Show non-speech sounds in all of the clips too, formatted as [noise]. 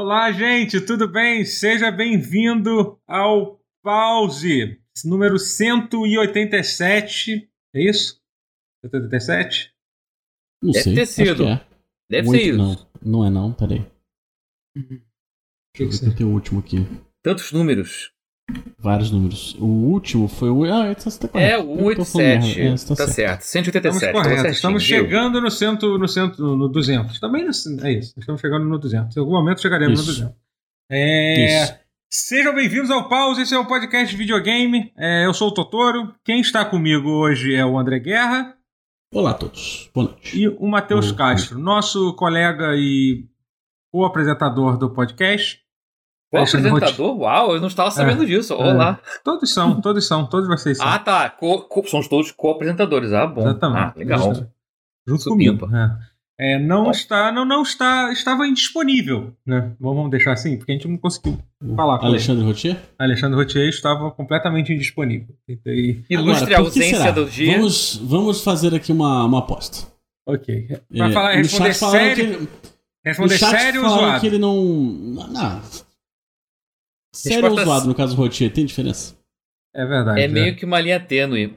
Olá, gente, tudo bem? Seja bem-vindo ao Pause, número 187. É isso? 187? Não Deve sei. ter acho sido. que é. Deve Muito ser isso. Não, não é não, peraí. Que que Deixa eu ver o último aqui. Tantos números. Vários números. O último foi o. Ah, você tá correto. É, o tô falando merda. 187. É, você tá, tá certo. certo. Estamos 187. tá corretos, certinho, estamos chegando no, cento, no, cento, no 200. Também no, é isso, estamos chegando no 200. Em algum momento chegaremos Isso. no 200. É, Isso. Sejam bem-vindos ao Pause, esse é o podcast de videogame. É, eu sou o Totoro. Quem está comigo hoje é o André Guerra Olá a todos. Boa noite. e o Matheus. Castro, nosso colega e co-apresentador do podcast. O apresentador? Uau, eu não estava sabendo disso. Olá. Todos são, todos são, todos vocês são. Ah, tá. Co- co- somos todos co-apresentadores. Ah, bom. Exatamente. Ah, legal. Junto Supimpa. comigo. É. É, não Bom. está, não, não está, estava indisponível, né? Vamos deixar assim, porque a gente não conseguiu falar com ele. Alexandre Rotier? Alexandre Rotier estava completamente indisponível. Tentei. Ilustre Agora, a por que ausência será? do dia. Vamos, vamos fazer aqui uma, uma aposta. Ok. Pra É, falar, responder sério, que ele- responder sério zoado? que ele não. Não. Sério ou zoado, no caso do Rotier, tem diferença? É verdade. É meio que uma linha tênue.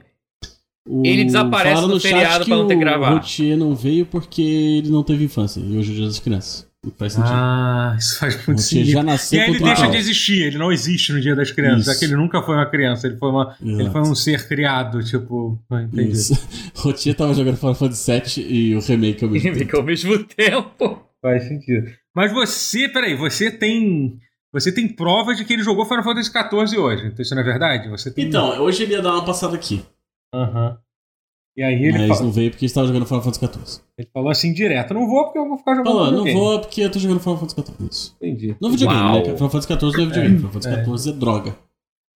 O- Ele desaparece falaram no chat feriado que pra não ter que O. Rotier não veio porque ele não teve infância. E hoje é o dia das crianças. Faz sentido. Ah, isso faz o muito sentido. já E nasceu aí com ele deixa de existir, ele não existe no dia das crianças, Isso. já que ele nunca foi uma criança, ele foi, uma, ele foi um ser criado, tipo. ah, Entendi. Isso. [laughs] Rotier tava jogando Final Fantasy VII e o remake ao mesmo [laughs] tempo. Fica ao mesmo tempo. Faz sentido. Mas você, peraí, você tem. Você tem prova de que ele jogou Final Fantasy XIV hoje. Então isso não é verdade? Você tem. Então, hoje ele ia dar uma passada aqui. Aham. E aí ele, mas não veio porque estava jogando Final Fantasy XIV. ele falou assim direto: não vou porque eu vou ficar jogando Falou, não videogame." vou porque eu tô jogando Final Fantasy XIV. Entendi. Não é videogame, Uau. né? Final Fantasy XIV não é videogame. Final Fantasy É. XIV é droga.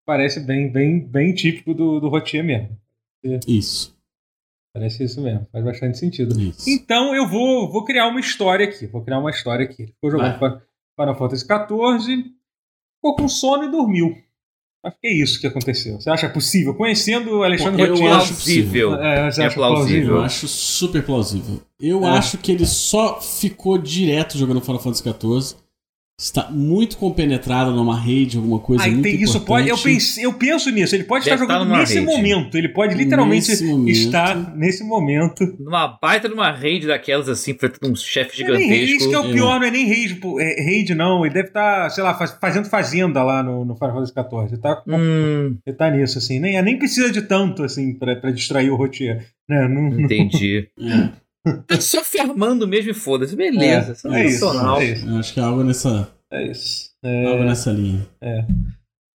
Parece bem, bem, bem típico do, do Rotier mesmo. Isso. Parece isso mesmo. Faz bastante sentido. Isso. Então eu vou, vou criar uma história aqui. Vou criar uma história aqui. Ele ficou jogando Vai. Final Fantasy XIV, ficou com sono e dormiu. Acho que é isso que aconteceu. Você acha possível? Conhecendo o Alexandre Eu Rotier. acho Plausível. É, você É acha plausível. Eu acho super plausível. Eu É. acho que ele só ficou direto jogando Final Fantasy XIV. Está muito compenetrado numa raid, alguma coisa Aí muito tem isso pode. Eu, importante. pense, eu penso nisso. Ele pode Deve estar jogando nesse rede. momento. Ele pode literalmente Nesse momento. estar nesse momento. Numa baita numa raid daquelas assim, enfrentando um chefe é nem raid, isso que é gigantesco. o pior, não é nem raid, pô, é, raid não. Ele deve estar, sei lá, faz- fazendo fazenda lá no, no Final Fantasy XIV. Ele tá, Hum, ele tá nisso, assim. Nem, nem precisa de tanto, assim, pra, pra distrair o Rotier. Né? Não, não- entendi. É, [laughs] Tá só farmando mesmo e foda-se. Beleza. É, é isso, sensacional. é isso. eu acho que é algo nessa, É isso. É, algo nessa linha.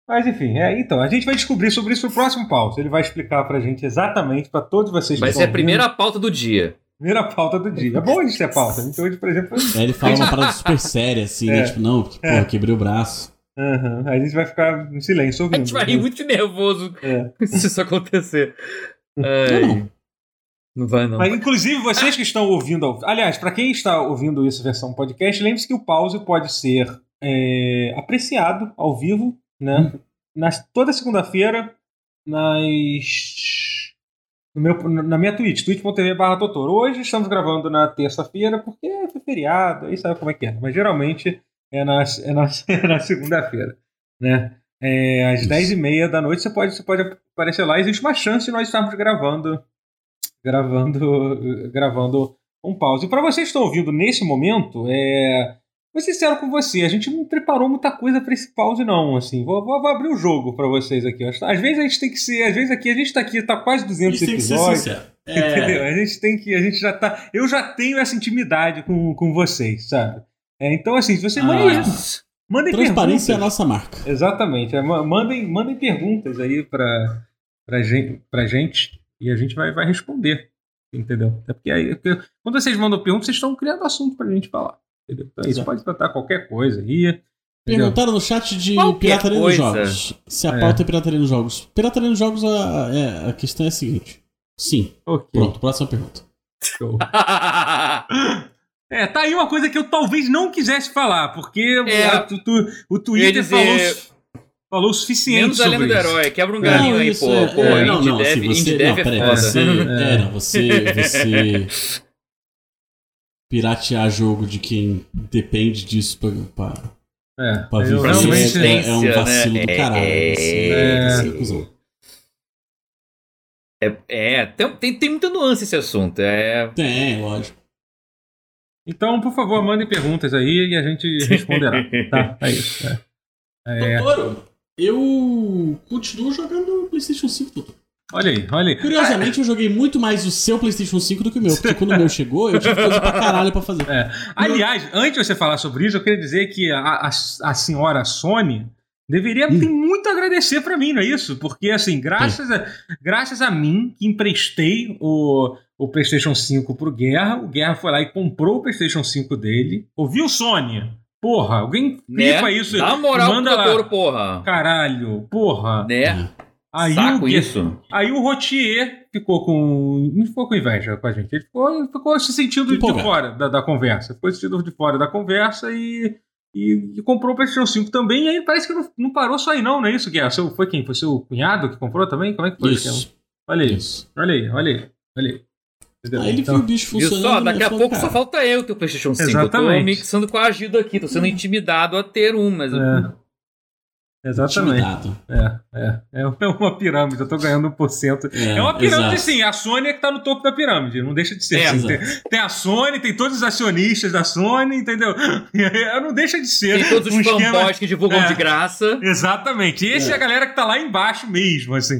Mas enfim, é, então, a gente vai descobrir sobre isso no próximo pause. Ele vai explicar pra gente exatamente, pra todos vocês Vai ser a primeira pauta do dia. primeira pauta do dia. É bom a gente ter pauta. Então hoje, por exemplo, Aí ele fala uma parada super séria, assim, É. né? Tipo, não, porque, É. eu quebrei o braço. aham, a gente vai ficar em silêncio A ouvindo. gente vai rir muito nervoso É. [laughs] se isso acontecer. Ai, Não. não vai, não. Mas, inclusive, vocês que estão ouvindo. Aliás, para quem está ouvindo isso versão podcast, lembre-se que o pause pode ser é, apreciado ao vivo, né? Nas, toda segunda-feira, nas. No meu, na minha Twitch, twitch.tv barra. Hoje estamos gravando na terça-feira, porque foi feriado, aí sabe como é que é. Mas geralmente é na, é na, [laughs] é na segunda-feira. Né? É, às Isso. 10h30 da noite você pode, você pode aparecer lá. Existe uma chance de nós estarmos gravando gravando gravando um pause. E para vocês que estão ouvindo nesse momento, é vou ser sincero com você, a gente não preparou muita coisa para esse pause não, assim. Vou, vou- abrir o jogo para vocês aqui. Às vezes a gente tem que ser, às vezes aqui a gente tá aqui, tá quase 200 Isso tem que ser episódios. Entendeu? É, A gente tem que, a gente já tá, eu já tenho essa intimidade com, com vocês, sabe? É, então assim, se você Ah. mandem, mandem transparência é a perguntas. nossa marca. Exatamente. É, ma- Mandem, mandem perguntas aí pra, pra, gente, pra gente e a gente vai, vai responder. Entendeu? É porque aí, porque quando vocês mandam perguntas, vocês estão criando assunto pra gente falar. Entendeu? Então, isso pode tratar qualquer coisa aí. Perguntaram no chat de Qualquer pirataria nos coisa. jogos. Se a É. pauta é pirataria nos jogos. Pirataria nos jogos, a, é- a questão é a seguinte. Sim. Ok. Pronto, próxima pergunta. show. [laughs] É, tá aí uma coisa que eu talvez não quisesse falar, porque É. a- tu- tu- o Twitter dizer- falou, falou o suficiente Menos a sobre lenda do isso. herói. Quebra um galinho Não, aí, isso pô. é- pô, é, não, não, dev, assim, você, dev não, é peraí, foda. você, É. [laughs] é, não, você, você piratear jogo de quem depende disso pra, pra É, Pra viver tem- é, é um né? vacilo do É, caralho. é, Você é. você é. É, é tem, tem, tem muita nuance esse assunto. É. Tem, lógico. Então, por favor, mandem perguntas aí e a gente responderá. tá, [laughs] é isso. É. É, Doutor, eu continuo jogando PlayStation 5, doutor. olha aí, olha aí. Curiosamente, eu joguei muito mais o seu PlayStation 5 do que o meu, porque quando o meu chegou, eu tive coisa pra caralho pra fazer. [laughs] É. Aliás, antes de você falar sobre isso, eu queria dizer que a, a, a senhora Sony deveria Hum. ter muito a agradecer pra mim, não é isso? Porque, assim, graças a, graças a mim, que emprestei o, o PlayStation 5 pro Guerra, o Guerra foi lá e comprou o PlayStation 5 dele. Ouviu, Sony? Porra, alguém Né? pipa isso. Dá moral manda pro porra. Caralho, porra. Né? Aí Saco o, isso. Aí o Rotier ficou com. Não ficou com inveja com a gente. Ele ficou, ficou se sentindo de fora da, da conversa. Ficou se sentindo de fora da conversa e, e, e comprou o PlayStation 5 também. E aí parece que não, não parou só aí, não, não é isso, Guerra? Seu, foi quem? Foi seu cunhado que comprou também? Como é que foi? Isso. Olha aí, Isso. olha aí, olha aí. Olha aí. Entendeu? Aí ele Então, viu o bicho funcionando. só? Daqui a pouco só cara, falta eu ter o PlayStation 5. Eu tô Exatamente. me sendo coagido aqui, tô sendo intimidado a ter um, mas. é, exatamente. intimidado. É, é. É uma pirâmide, eu tô ganhando 1%. É, uma pirâmide, exato. sim. A Sony é que tá no topo da pirâmide, não deixa de ser. É, assim. tem, tem a Sony, tem todos os acionistas da Sony, entendeu? [laughs] Não deixa de ser. Tem todos os um esquema- fanboys que divulgam É. de graça. Exatamente. Esse é. É. a galera que tá lá embaixo mesmo, assim.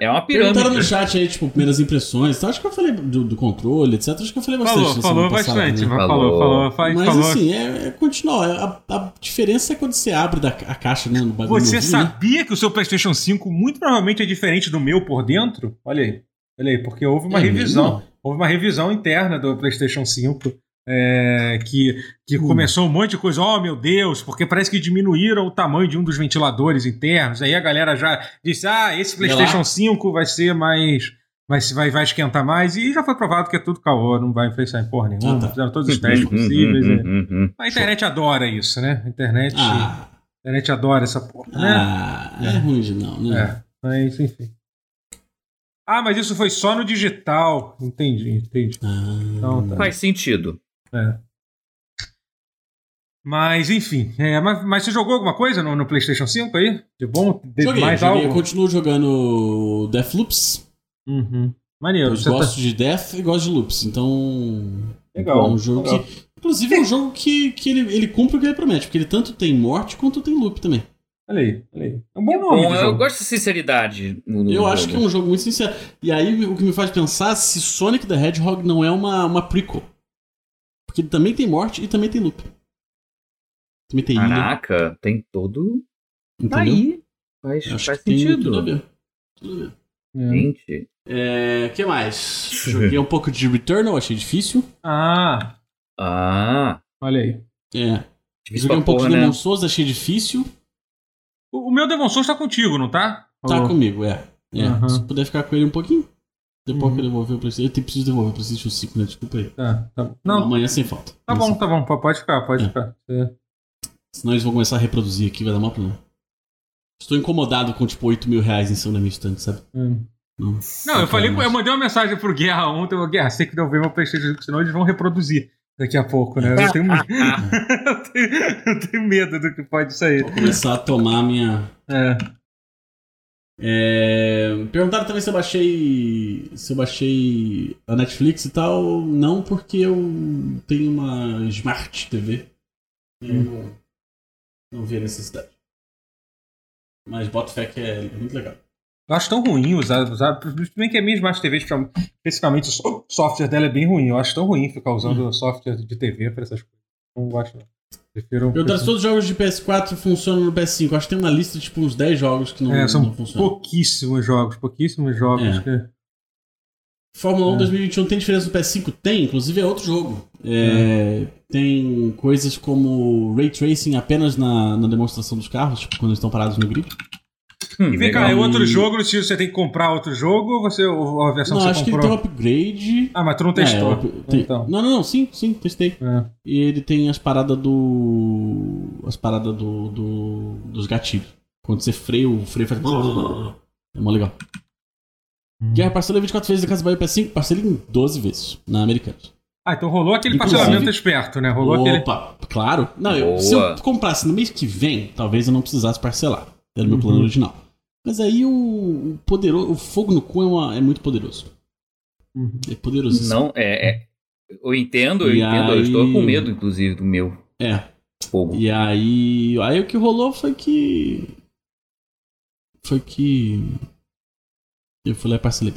É uma Perguntaram no pirâmide. chat aí, tipo, primeiras impressões. Então, acho que eu falei do, do controle, etc. Acho que eu falei bastante. falou, falou semana passada, bastante. né? Falou, Falou. falou, falou, Mas falou. assim, é, é continuar. É, A, a diferença é quando você abre da, a caixa, né? No bagulho Você né? sabia que o seu PlayStation 5 muito provavelmente é diferente do meu por dentro? Olha aí. Olha aí, porque houve uma É revisão. mesmo? Houve uma revisão interna do PlayStation 5. é, que que Hum. começou um monte de coisa, oh meu Deus, porque parece que diminuíram o tamanho de um dos ventiladores internos. Aí a galera já disse: ah, esse. PlayStation 5 vai ser mais. Vai, vai, vai esquentar mais. E já foi provado que é tudo caô, não vai influenciar em porra nenhuma. Ah, tá. Fizeram todos os testes possíveis. Hum, né? A internet adora isso, né? A internet, Ah, a internet adora essa porra, né? ah, é ruim de não, né? É, mas enfim. Ah, mas isso foi só no digital. Entendi, entendi. Ah, Então tá. Faz sentido. É. Mas enfim, é, mas, mas você jogou alguma coisa no, no PlayStation 5 aí? De bom? De Joguei, mais joguei. Eu algo? continuo jogando Deathloops. Uhum. Maneiro. Eu Você gosto tá... de Death e gosto de Loops. Então. Legal, É um jogo legal. que. Inclusive é um jogo que, que ele, ele cumpre o que ele promete, porque ele tanto tem morte quanto tem loop também. Olha aí, olha aí. É um bom nome. Bom, eu gosto de sinceridade. No, no Eu jogo. acho que é um jogo muito sincero. E aí o que me faz pensar se Sonic the Hedgehog não é uma, uma prequel. Porque ele também tem morte e também tem loop. Também tem ilha. Caraca, tem todo. Entendeu? Aí. Faz, Acho faz tem sentido. tudo a ver. Tudo a ver. É. Gente. É, que mais? [laughs] Joguei um pouco de Returnal, achei difícil. Ah, Ah. olha aí. É. Difícil Joguei um pouco porra, de né? Demon Souls, achei difícil. O, o meu Devon Souls tá contigo, não tá? Tá Ou- comigo, é. É, Aham. Se puder ficar com ele um pouquinho. Depois Uhum. que eu devolver o PlayStation. Eu preciso devolver o PlayStation 5, né? Desculpa aí. Tá, tá. Não, Amanhã sem falta. tá bom, tá bom. Pode ficar, pode É. ficar. É. Senão eles vão começar a reproduzir aqui, vai dar mal problema. Estou incomodado com, tipo, 8 mil reais em cima da minha estante, sabe? Hum. Não, Não, eu falei, quero eu mais. mandei uma mensagem pro Guerra ontem, eu, Guerra, você tem que devolver meu PlayStation 5, senão eles vão reproduzir daqui a pouco, né? Eu tenho, eu tenho, [laughs] eu tenho medo do que pode sair. Vou começar a tomar minha. É. É... Perguntaram também se eu baixei. Se eu baixei a Netflix e tal. Não, porque eu tenho uma Smart TV. E eu não, não vi a necessidade. Mas bota fé que é muito legal. Eu acho tão ruim usar, usar. Bem que a minha Smart TV, especificamente o so- software dela é bem ruim. Eu acho tão ruim ficar usando software de TV para essas coisas. Não gosto, não. Prefiro. Se todos os jogos de PS4 funcionam no PS5. Acho que tem uma lista de tipo uns 10 jogos que não, É, são não funcionam. pouquíssimos jogos, pouquíssimos jogos É. que. Fórmula 1 É. 2021 tem diferença do PS5? Tem, inclusive é outro jogo. É, Tem coisas como Ray Tracing apenas na, na demonstração dos carros, tipo quando eles estão parados no grid. Hum, E vem cá, legal. é outro jogo, se você tem que comprar outro jogo ou você, ou a versão Não, que acho você que ele comprou? tem um upgrade. Ah, mas tu não É, testou. up- tem- Então. Não, não, não, sim, sim, testei. É. E ele tem as paradas do. As paradas do, do- dos gatilhos. Quando você freia, o freio faz. É mó legal. Hum. Guerra parcela 24 vezes da Casa Bahia PS5, parcela em 12 vezes na Americanas. Ah, então rolou aquele Inclusive- parcelamento esperto, né? Rolou aquele. Opa, claro. Não, eu- se eu comprasse no mês que vem, talvez eu não precisasse parcelar. Era o meu plano Uhum. original. Mas aí o, o poderoso, o fogo no cu é, uma- é muito poderoso. Uhum. É poderosíssimo. Não, é, é- Eu entendo, eu E entendo. Eu aí- estou com medo, inclusive, do meu É. fogo. E aí, aí o que rolou foi que foi que eu fui lá e parcelei.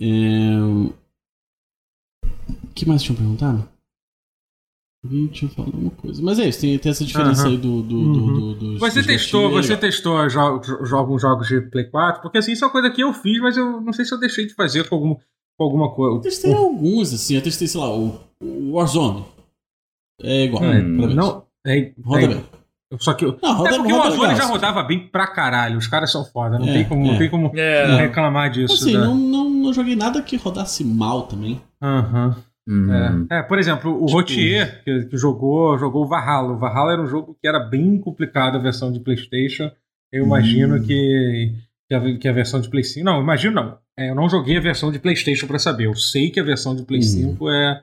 É... O que mais tinham perguntado? Alguém tinha falado uma coisa. Mas é isso, tem, tem essa diferença Aham. aí do, do, Uhum. do, do- dos- Você testou, é você testou alguns jogos de Play 4? Porque assim, isso é uma coisa que eu fiz, mas eu não sei se eu deixei de fazer com, algum, com alguma Eu coisa. testei alguns, assim. Eu testei, sei lá, o, o Warzone. É igual. Hum. Não, é, Roda é- bem. Só que Não, roda, é porque o legal, já rodava bem pra caralho. Os caras são foda. Não É, tem como, não é. tem como, É. reclamar disso. Assim, né? não, não, não joguei nada que rodasse mal também. Aham. Hum. É. É, por exemplo, o Tipo- Rotier, que, que jogou, jogou o Valhalla. O Valhalla era um jogo que era bem complicado a versão de PlayStation. Eu imagino Hum. que, que, a, que a versão de Play 5. Não, imagino não. É, eu não joguei a versão de PlayStation pra saber. Eu sei que a versão de Play Hum. 5 é,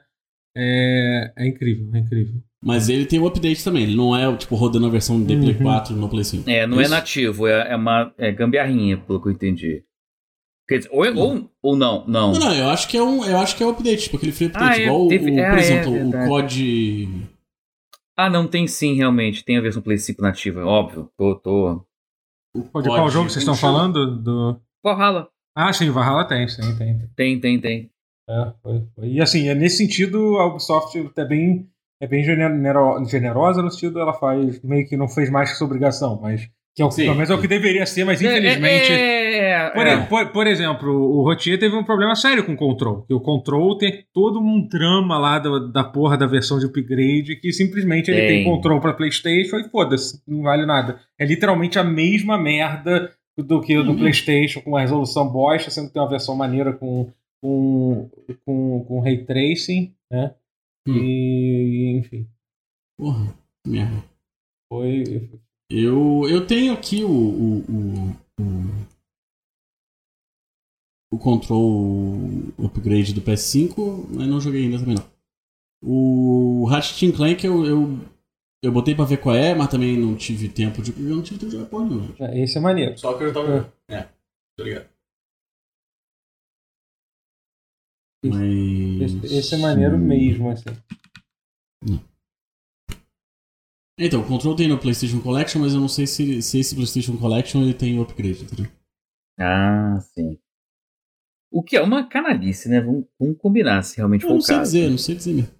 é, é incrível, é incrível. Mas ele tem o update também. Ele não é, tipo, rodando a versão de Play Uhum. 4 no Play 5. É, não é nativo, é, é uma é gambiarrinha, pelo que eu entendi. Quer dizer, ou, ou, ou não, não. Não, não, eu acho que é um, eu acho que é o update, tipo aquele free update, Ah, é, igual o- teve- o, é, por é, exemplo, o verdade. COD Ah, não, tem sim, realmente. Tem a versão Play 5 nativa, óbvio. Tô, tô. o Qual, de qual COD, jogo vocês estão falando? Do... Valhalla. Ah, sim, o Valhalla tem, tem, tem. Tem, tem, tem. É, foi, foi. E assim, é nesse sentido, a Ubisoft é bem, é bem genero- generosa no sentido ela faz meio que não fez mais que sua obrigação, mas que é o, Sim. pelo menos é o que deveria ser, mas infelizmente. É, é, Por, é. por- por exemplo, o Rotier teve um problema sério com o Control. O Control tem todo um drama lá da, da porra da versão de upgrade que simplesmente ele tem Tem. Control pra PlayStation e foda-se, não vale nada. É literalmente a mesma merda do que o do Uhum. PlayStation, com a resolução bosta, sendo que tem uma versão maneira com, com, com, com Ray Tracing, né? Hum. E, enfim, Porra, que merda. foi. Eu, eu tenho aqui o, o, o, o, o Control Upgrade do PS5, mas não joguei ainda também não. O Ratchet Clank eu, eu, eu botei pra ver qual é, mas também não tive tempo de. Eu não tive tempo de jogar porra nenhuma. gente. é, Esse é maneiro. Só que eu tava jogando. É, tô ligado. Mas. Esse, é maneiro mesmo, assim. Então, o Control tem no PlayStation Collection, mas eu não sei se, se esse PlayStation Collection ele tem o upgrade, entendeu? Ah, sim. O que é uma canalice, né? Vamos, vamos combinar se realmente Eu for não o sei caso. dizer, não sei dizer mesmo.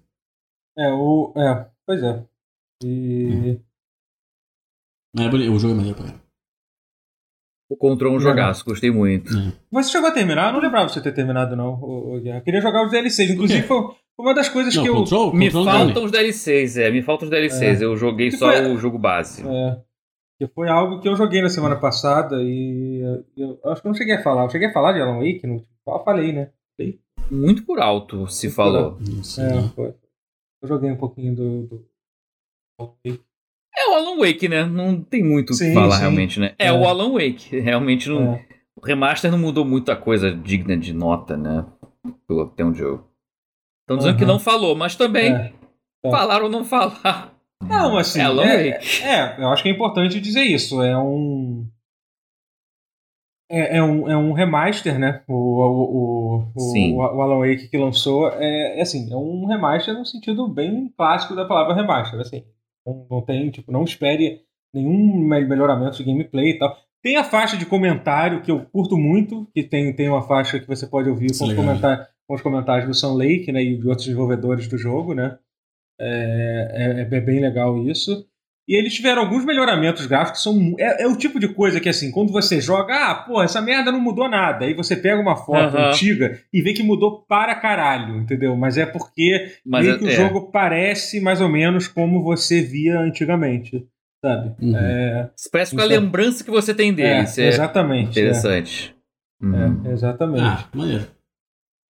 É, o. É, pois é. E. É o jogo é maneiro pra caralho. O Control é um Legal. jogaço, gostei muito. Você chegou a terminar? Eu não lembrava de você ter terminado, não. Guerra. Eu queria jogar os DLCs. Inclusive, foi uma das coisas Não, que eu. Control, Me Control não faltam os DLCs, é, me faltam os DLCs. Eu joguei Que só foi- o jogo base. É, que foi algo que eu joguei na semana passada e eu, eu acho que eu não cheguei a falar. Eu cheguei a falar de Alan Wake? Não, eu falei, né? Muito por alto se Muito falou. Sei, É, não. foi. Eu joguei um pouquinho do. do... Alan Wake. É o Alan Wake, né? Não tem muito o que falar sim. realmente, né? É, É. o Alan Wake. Realmente não. É. O remaster não mudou muita coisa digna de nota, né? Pelo até onde eu. Estão dizendo que Uhum. não falou, mas também É. É. falaram ou não falar. Não, assim. É Alan é, Wake. é, eu acho que é importante dizer isso. É um. É, é um, é um remaster, né? O, o, o, o, o Alan Wake que lançou é, é assim, é um remaster no sentido bem clássico da palavra remaster. Assim, não, não tem, tipo, não espere nenhum me- melhoramento de gameplay e tal. Tem a faixa de comentário que eu curto muito, que tem, tem uma faixa que você pode ouvir com os, comentários, com os comentários do Sam Lake né, e de outros desenvolvedores do jogo, né? É, é, é bem legal isso. E eles tiveram alguns melhoramentos gráficos. São, é, é o tipo de coisa que, assim, quando você joga, ah, pô, essa merda não mudou nada. Aí você pega uma foto Aham. antiga e vê que mudou para caralho, entendeu? Mas é porque Mas meio é, que o é. jogo parece mais ou menos como você via antigamente, sabe? Uhum. É, Parece com a é- lembrança que você tem dele. é, é exatamente. é. interessante. Uhum. É, exatamente. Ah, maneiro.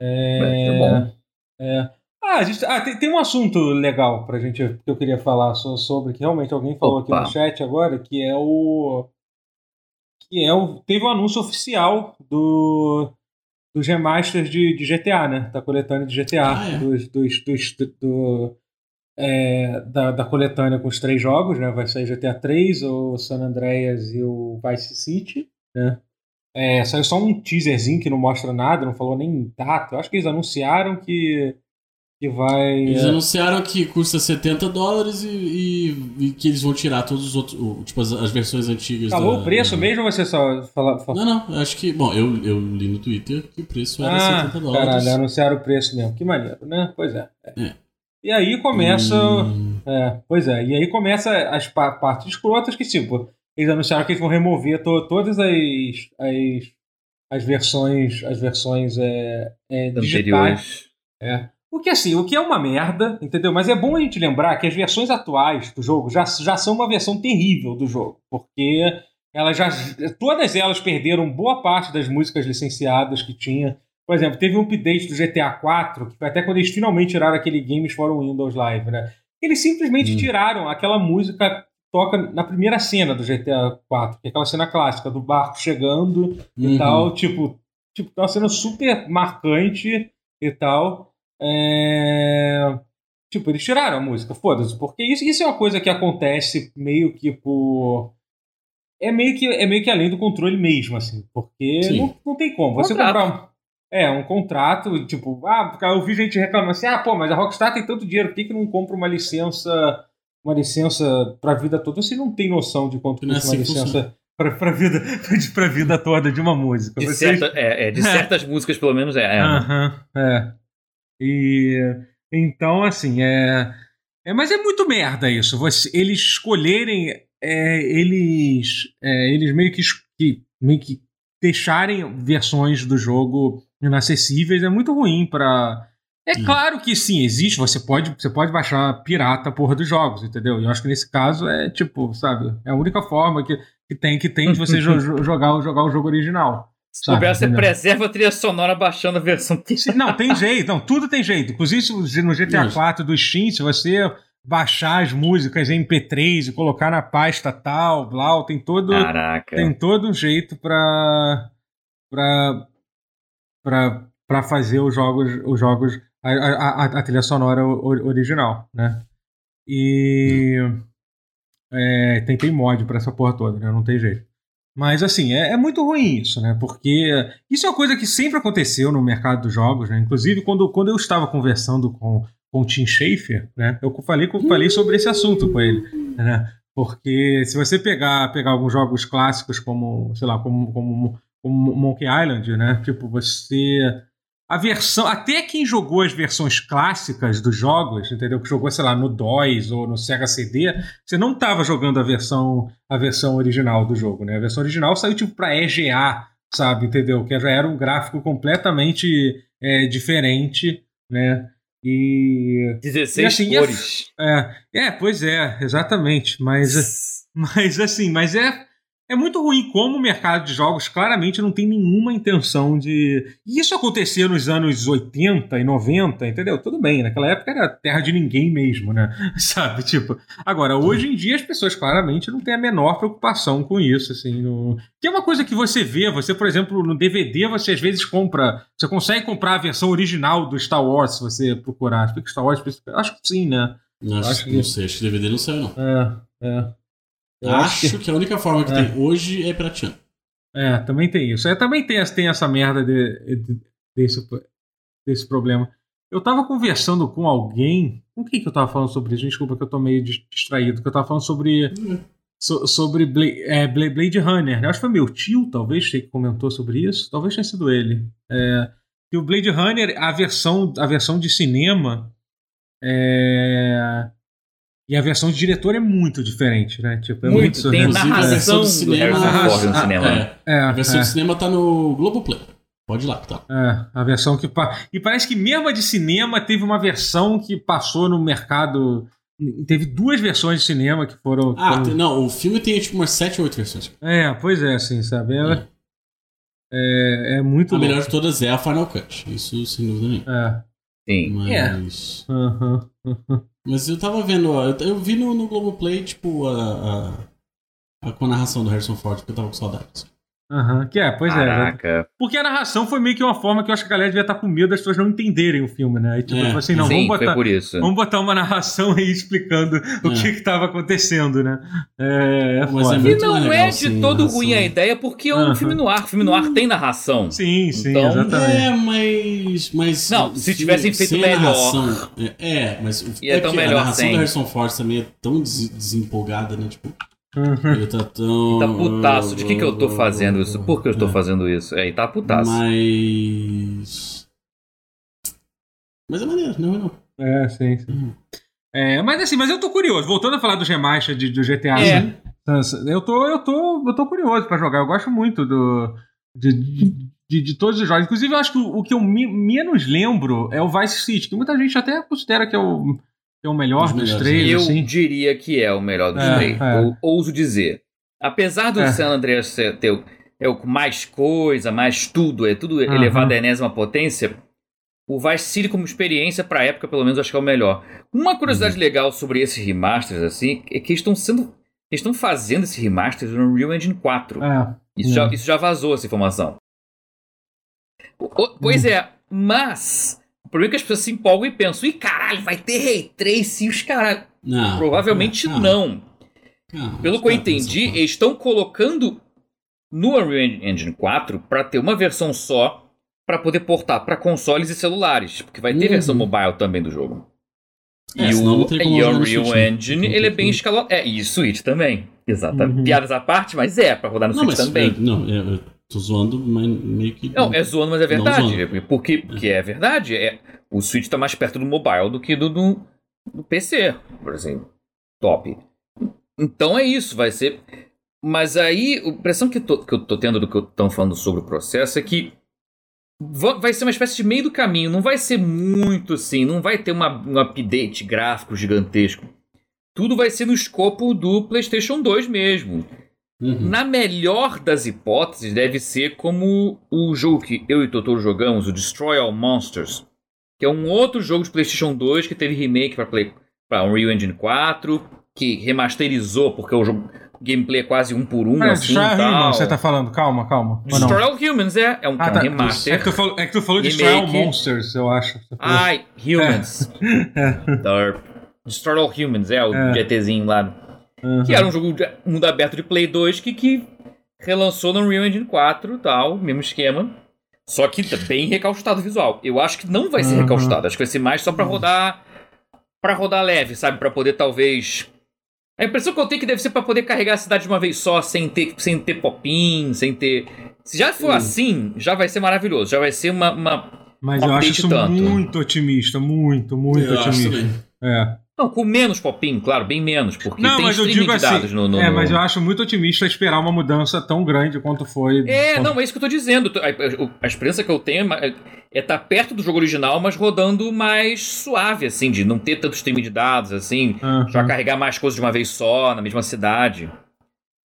É, É bom. é. Ah, a gente- ah, tem, tem um assunto legal pra gente que eu queria falar so- sobre, que realmente alguém falou aqui Opa. no chat agora, que é o. Que é o. Teve um anúncio oficial do. dos remasters de, de GTA, né? Da coletânea de GTA. Ah, é. dos, dos, dos, do, é, da, da coletânea com os três jogos, né? Vai sair GTA 3, o San Andreas e o Vice City, né? É, saiu só um teaserzinho que não mostra nada, não falou nem data. Eu acho que eles anunciaram que, que vai. Eles é, anunciaram que custa 70 dólares e, e- e que eles vão tirar todos os outros. Tipo, as, as versões antigas. Falou da- o preço da- mesmo ou você só fala, fala- Não, não, acho que. Bom, eu, eu li no Twitter que o preço era Ah, 70 dólares. caralho, anunciaram o preço mesmo. Que maneiro, né? Pois é. É. E aí começa. Hum, É, pois é. E aí começa as pa- partes escrotas que, tipo, eles anunciaram que eles vão remover to- todas as, as, as versões, as versões é, é, digitais. Anteriores. O que assim, o que é uma merda, entendeu? Mas é bom a gente lembrar que as versões atuais do jogo já, já são uma versão terrível do jogo, porque elas já todas elas perderam boa parte das músicas licenciadas que tinha. Por exemplo, teve um update do GTA 4, que foi até quando eles finalmente tiraram aquele Games for Windows Live, né? Eles simplesmente Hum. tiraram aquela música que toca na primeira cena do GTA 4, que é aquela cena clássica do barco chegando e uhum. tal, tipo, tipo, tá uma cena super marcante e tal. É... Tipo, eles tiraram a música, foda-se, porque isso, isso é uma coisa que acontece meio que por. É meio que, é meio que além do controle mesmo, assim, porque Sim. não, não tem como. Você Contrato. comprar um. É, um contrato, tipo, ah, porque eu vi gente reclamando assim, ah, pô, mas a Rockstar tem tanto dinheiro, por que, que não compra uma licença, uma licença pra vida toda? Você não tem noção de quanto Não é custa uma assim licença pra, pra, vida, [laughs] pra vida toda de uma música. De, Vocês- certa- [laughs] é, é, de certas músicas, pelo menos, é. é. Aham, é. E então, assim, é. é mas é muito merda isso. Você, eles escolherem. é, eles. é, eles meio que, que- meio que deixarem versões do jogo inacessíveis é muito ruim pra. É Sim. claro que sim, existe. Você pode, você pode baixar pirata a porra dos jogos, entendeu? E eu acho que nesse caso é tipo, sabe? É a única forma que, que tem que tem de você [laughs] jo- jo- jogar, jogar o jogo original. Se Sabe, souber, você preserva a trilha sonora baixando a versão Sim, Não, tem jeito, não, tudo tem jeito. Inclusive no GTA 4 do Steam, se você baixar as músicas em MP3 e colocar na pasta tal, blau, tem todo, Caraca. tem todo um jeito pra, pra, pra, pra fazer os jogos, os jogos a, a, a- trilha sonora original, né? E é, tem, tem mod pra essa porra toda, né? Não tem jeito. Mas assim, é, é muito ruim isso, né? Porque isso é uma coisa que sempre aconteceu no mercado dos jogos, né? Inclusive, quando, quando eu estava conversando com, com o Tim Schafer, né? Eu falei, com- falei sobre esse assunto com ele, né? Porque se você pegar, pegar alguns jogos clássicos como, sei lá, como, como, como Monkey Island, né? Tipo, você... A versão... Até quem jogou as versões clássicas dos jogos, entendeu? Que jogou, sei lá, no DOS ou no Sega CD, você não estava jogando a versão, a versão original do jogo, né? A versão original saiu tipo para EGA, sabe? Entendeu? Que já era um gráfico completamente é, diferente, né? E 16 E assim, a- cores. é, é, pois é, exatamente. Mas, [laughs] mas assim, mas é, é muito ruim como o mercado de jogos claramente não tem nenhuma intenção de. E isso acontecia nos anos 80 e 90, entendeu? Tudo bem, naquela época era terra de ninguém mesmo, né? [laughs] Sabe? Tipo, agora, hoje em dia as pessoas claramente não têm a menor preocupação com isso, assim. No... Que é uma coisa que você vê, você, por exemplo, no DVD, você às vezes compra. Você consegue comprar a versão original do Star Wars se você procurar. Acho que Star Wars, acho que sim, né? Não, acho, Acho que que- não sei, acho que DVD não saiu, não. É, é. Eu Acho, que... a única forma que É. tem hoje é pirateando. É, também tem isso. É, também tem, tem essa merda de, de- desse, desse problema. Eu tava conversando com alguém. Com quem que eu tava falando sobre isso? Desculpa que eu tô meio dis- distraído. Que eu tava falando sobre. so- sobre Bla- é, Bla- Blade Runner. né? Acho que foi meu tio, talvez, que comentou sobre isso. Talvez tenha sido ele. É, que o Blade Runner, a versão, a versão de cinema. é, e a versão de diretor é muito diferente, né? Tipo, é Muito, muito, tem surreal. A versão do cinema. Harrison Ah, cinema. é. É, A versão é. do cinema tá no Globoplay. Pode ir lá, que tá. É, a versão que. pa- E parece que mesmo a de cinema teve uma versão que passou no mercado. Teve duas versões de cinema que foram. Ah, foram- tem- não, o filme tem tipo umas 7 ou 8 versões. É, pois é, assim, sabe? É, é, é muito A louco. melhor de todas é a Final Cut. Isso sem dúvida nenhuma. É. Sim. Mas. aham. Mas eu tava vendo, ó, eu, vi no, no Globoplay, tipo, a, a, a- com a narração do Harrison Ford, porque eu tava com saudades. Aham, que é, pois é. Caraca. Porque a narração foi meio que uma forma que eu acho que a galera devia estar com medo das pessoas não entenderem o filme, né? E tipo, É. falou assim, não, Sim, vamos botar, por isso. vamos botar uma narração aí explicando o É. que que tava acontecendo, né? É, é Mas foda. é E muito não mais é legal, de sim, todo narração. ruim a ideia, porque é um Aham. filme no ar. Filme no ar tem narração. Sim, sim, Então, exatamente. É, mas. mas Não, se sem- tivessem feito melhor. narração- é, é, mas. o- Ia é tão melhor A narração sem. do Harrison Ford também é tão des- desempolgada, né? Tipo, Uhum. Ele tá tão. Tá putaço. De que que eu tô fazendo isso? Por que eu tô É. fazendo isso? É, e tá putaço. Mas. Mas é maneiro, não é não. É, sim, sim. Uhum. É, mas assim, mas eu tô curioso. Voltando a falar dos remasters de, do GTA É. V, eu tô, eu tô, eu tô curioso pra jogar. Eu gosto muito do, de, de, de- de todos os jogos. Inclusive, eu acho que o, o que eu me- menos lembro é o Vice City, que muita gente até considera que é o, é o melhor Os dos melhores, três, Eu assim. diria que é o melhor dos É, três. é. Eu ouso dizer. Apesar do É. San Andreas ser, ter o- é o mais coisa, mais tudo, é tudo Aham. elevado à enésima potência, o Vice City como experiência pra época, pelo menos, acho que é o melhor. Uma curiosidade Uhum. legal sobre esses remasters, assim, é que eles estão sendo. Eles estão fazendo esses remasters no Unreal Engine 4. É. Isso, É. já, isso já vazou essa informação. O- o- pois é, mas o problema é que as pessoas se empolgam e pensam, ih caralho, vai ter Ray Trace e os caras. Não. Provavelmente Calma, não. calma, Pelo que eu entendi, eles estão colocando no Unreal Engine 4 para ter uma versão só para poder portar para consoles e celulares, porque vai ter Uhum. versão mobile também do jogo. É, e o não e Unreal né? Engine, Não ele é bem como. escalado. É, e Switch também. Exato. Uhum. Piadas à parte, mas é para rodar no Não, Switch mas. também. é, não, é, eu tô zoando, mas meio que. Não, é zoando, mas é verdade. zoando. Porque, porque é verdade. É, o Switch tá mais perto do mobile do que do, do, do PC, por exemplo. Top. Então é isso, vai ser. Mas aí, a impressão que, eu tô- que eu tô tendo do que estão falando sobre o processo é que va- vai ser uma espécie de meio do caminho. Não vai ser muito assim, não vai ter uma, um update gráfico gigantesco. Tudo vai ser no escopo do PlayStation 2 mesmo. Uhum. Na melhor das hipóteses, deve ser como o jogo que eu e o Totoro jogamos, o Destroy All Monsters, que é um outro jogo de PlayStation 2 que teve remake para Play, para Unreal Engine 4, que remasterizou porque o jogo gameplay é quase um por um, É, assim, Destroy All tal. Humans, você tá falando. Calma, calma. Destroy All Humans é, é um, Ah, é tá. remaster. É que tu falou, é que tu falou Destroy All. Monsters, eu acho. Ai, Humans. [laughs] É. Destroy All Humans, é o É. GTzinho lá. Uhum. Que era um jogo de mundo aberto de Play 2 que, que relançou no Unreal Engine 4 tal, mesmo esquema. Só que tá bem recalchutado o visual. Eu acho que não vai ser Uhum. Acho que vai ser mais só pra rodar. para rodar leve, sabe? Pra poder talvez. A impressão que eu tenho é que deve ser pra poder carregar a cidade de uma vez só, sem ter, sem ter pop-in, sem ter. Se já for Hum. assim, já vai ser maravilhoso. Já vai ser uma. uma- Mas eu acho isso tanto. muito otimista, muito, muito Eu otimista. É. Não, com menos pop-in, claro, bem menos. Porque Não, tem mas eu digo de assim. dados no, no, é, mas eu acho muito otimista esperar uma mudança tão grande quanto foi. É, quanto- não, é isso que eu tô dizendo. A, a- experiência que eu tenho é estar perto do jogo original, mas rodando mais suave, assim, de não ter tanto streaming de dados, assim, Aham. já carregar mais coisas de uma vez só, na mesma cidade.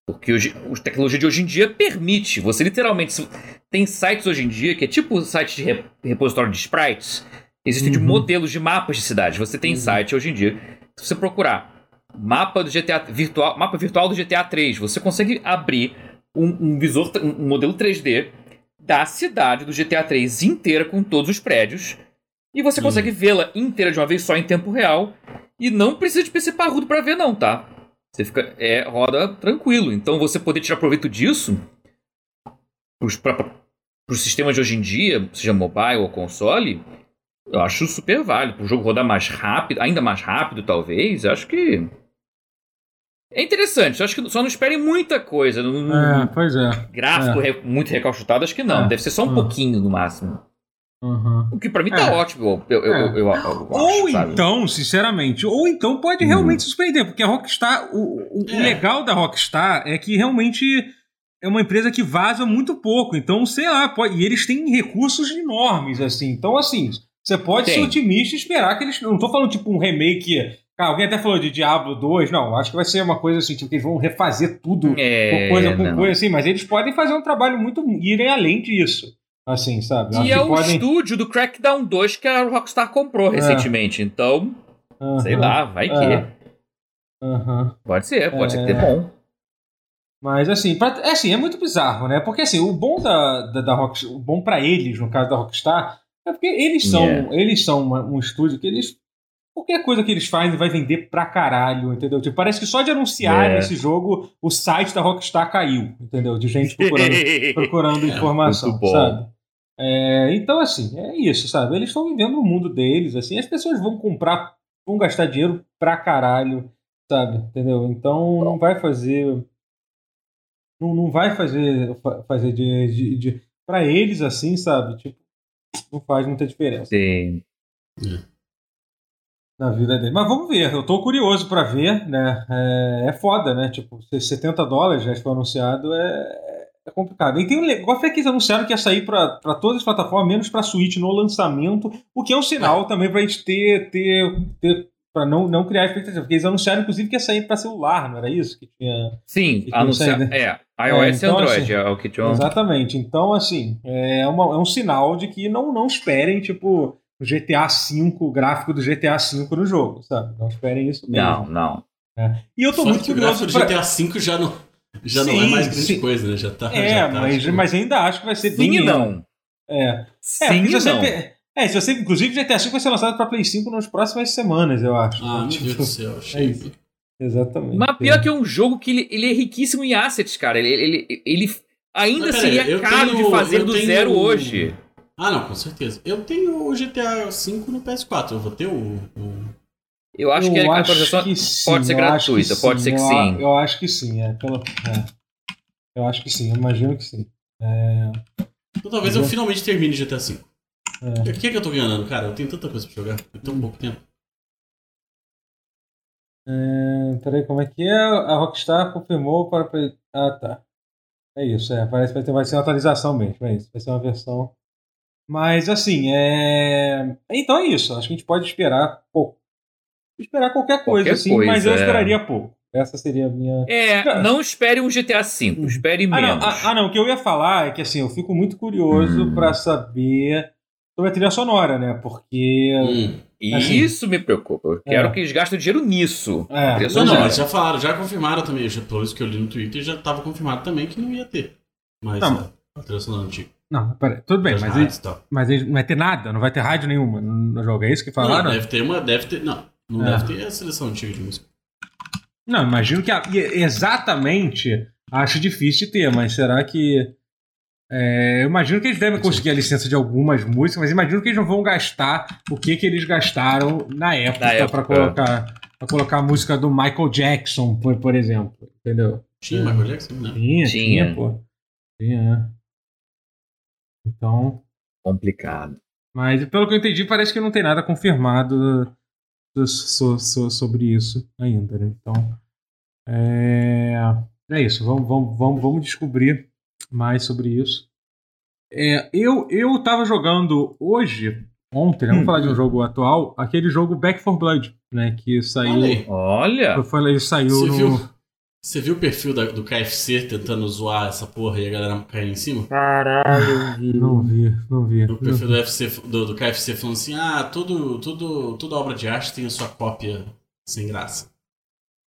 Porque hoje, a tecnologia de hoje em dia permite. Você literalmente. Tem sites hoje em dia que é tipo site de re- repositório de sprites. Existem de Uhum. modelos de mapas de cidades. Você tem site hoje em dia. Se você procurar mapa do GTA virtual, mapa virtual do GTA 3, você consegue abrir um, um visor, um modelo 3D da cidade do GTA 3 inteira com todos os prédios. E você Uhum. consegue vê-la inteira de uma vez só em tempo real. E não precisa de PC parrudo pra ver, não, tá? Você fica. É, roda tranquilo. Então você poder tirar proveito disso pra, pros sistemas de hoje em dia, seja mobile ou console, eu acho super válido. Pro jogo rodar mais rápido, ainda mais rápido, talvez, eu acho que. É interessante, acho que só não esperem muita coisa. Não- É, pois é. gráfico re- muito recalchutado, acho que não. É. Deve ser só um Hum. pouquinho no máximo. Uhum. O que pra mim É. tá ótimo, eu, eu, É. eu, eu- acho, Ou sabe? então, sinceramente, ou então pode Hum. realmente surpreender, porque a Rockstar, o, o- o É. legal da Rockstar é que realmente é uma empresa que vaza muito pouco, então, sei lá, pode, e eles têm recursos enormes, assim, então, assim, você pode ser Tem. otimista e esperar que eles, não tô falando tipo um remake, cara, alguém até falou de Diablo 2, não, acho que vai ser uma coisa assim, tipo, que eles vão refazer tudo É, coisa com coisa, assim, mas eles podem fazer um trabalho muito, irem além disso, assim, sabe? E é o podem- estúdio do Crackdown 2 que a Rockstar comprou recentemente. Então, sei Aham, lá, vai que. É. aham. Pode ser, pode ser que dê É. bom. Mas assim, pra, é assim, é muito bizarro, né? Porque assim, o bom da, da, da Rockstar, o bom para eles, no caso da Rockstar, é porque eles são, yeah. eles são uma, um estúdio que eles qualquer coisa que eles fazem vai vender pra caralho, entendeu? Tipo, parece que só de anunciar é. esse jogo, o site da Rockstar caiu, entendeu? De gente procurando, [laughs] procurando informação, sabe? É, então, assim, é isso, sabe? Eles estão vivendo no mundo deles, assim, as pessoas vão comprar, vão gastar dinheiro pra caralho, sabe? Entendeu? Então não vai fazer. Não, não vai fazer, fazer de, de, de. Pra eles, assim, sabe? Tipo, não faz muita diferença. Sim. É na vida dele. Mas vamos ver, eu tô curioso para ver, né? É, é foda, né? Tipo, 70 dólares já foi anunciado, é, é complicado. E tem um negócio é que eles anunciaram que ia sair para todas as plataformas, menos para Switch no lançamento, o que é um sinal também pra gente ter. ter, ter para não, não criar expectativa. Porque eles anunciaram, inclusive, que ia sair para celular, não era isso? Que tinha. Sim, anunciaram. É, iOS é, então, e Android assim, é o que tinha. Exatamente. Então, assim, é, uma, é um sinal de que não, não esperem, tipo o GTA V, o gráfico do GTA V no jogo, sabe? Não esperem isso mesmo. Não, não. É. E eu tô Só muito curioso. O pra... GTA V já não, já sim, não é mais grande sim. coisa, né? Já tá. É, já tá, mas, mas ainda acho que vai ser sim bem. Sim não. É. Sim é, e não. Você... É, se você, inclusive, o GTA V vai ser lançado para Play 5 nas próximas semanas, eu acho. Ah, meu tipo, Deus do céu, é isso. Exatamente. Mas pior é. que é um jogo que ele, ele é riquíssimo em assets, cara. Ele, ele, ele ainda Mas, seria caro tenho, de fazer do tenho... zero hoje. Ah, não, com certeza. Eu tenho o GTA V no PS4, eu vou ter o. o... Eu acho eu que a atualização pode ser gratuita, pode ser que eu, sim. Eu acho que sim, é, pelo, é. Eu acho que sim, eu imagino que sim. É... Então talvez eu, eu finalmente termine GTA V. É. O que é que eu tô ganhando, cara? Eu tenho tanta coisa pra jogar, eu tenho pouco tempo. É, peraí, como é que é? A Rockstar confirmou para. Ah, tá. É isso, é. Parece que vai, ter, vai ser uma atualização mesmo, é isso. Vai ser uma versão mas, assim, é. Então é isso. Acho que a gente pode esperar pouco. Esperar qualquer coisa, qualquer assim, coisa, mas eu é. esperaria pouco. Essa seria a minha. É, não espere um GTA V, espere ah, menos. Não, ah, ah, não, o que eu ia falar é que assim, eu fico muito curioso hum. para saber sobre a trilha sonora, né? Porque. Hum. Assim, Isso me preocupa. Eu quero é. que eles gastem dinheiro nisso. É. Não, não, mas já falaram, já confirmaram também. Já, pelo que eu li no Twitter, já estava confirmado também que não ia ter. Mas não. A trilha sonora antiga. Não, peraí, tudo bem, mas, ele, mas ele não vai ter nada, não vai ter rádio nenhuma no jogo, é isso que falaram? Não, deve ter uma, deve ter, não, não é. deve ter a seleção antiga de música. Não, imagino que a, exatamente acho difícil de ter, mas será que é, eu imagino que eles devem conseguir a licença de algumas músicas, mas imagino que eles não vão gastar o que, que eles gastaram na época para colocar colocar a música do Michael Jackson, por, por exemplo, entendeu? Tinha é. Michael Jackson, né? Tinha, tinha, tinha pô. Tinha, né? Então. Complicado. Mas pelo que eu entendi, parece que não tem nada confirmado so, so, sobre isso ainda. Né? Então. É, é isso. Vamos, vamos, vamos, vamos descobrir mais sobre isso. É, eu, eu tava jogando hoje, ontem, né? Vamos hum, falar de um jogo atual, aquele jogo Back 4 Blood, né? Que saiu. Olha! Foi, ele saiu Você no. Viu? Você viu o perfil da, do KFC tentando zoar essa porra e a galera caindo em cima? Caralho, não vi, não vi. O perfil do, UFC, do, do, KFC falando assim: ah, tudo, tudo, toda obra de arte tem a sua cópia sem graça.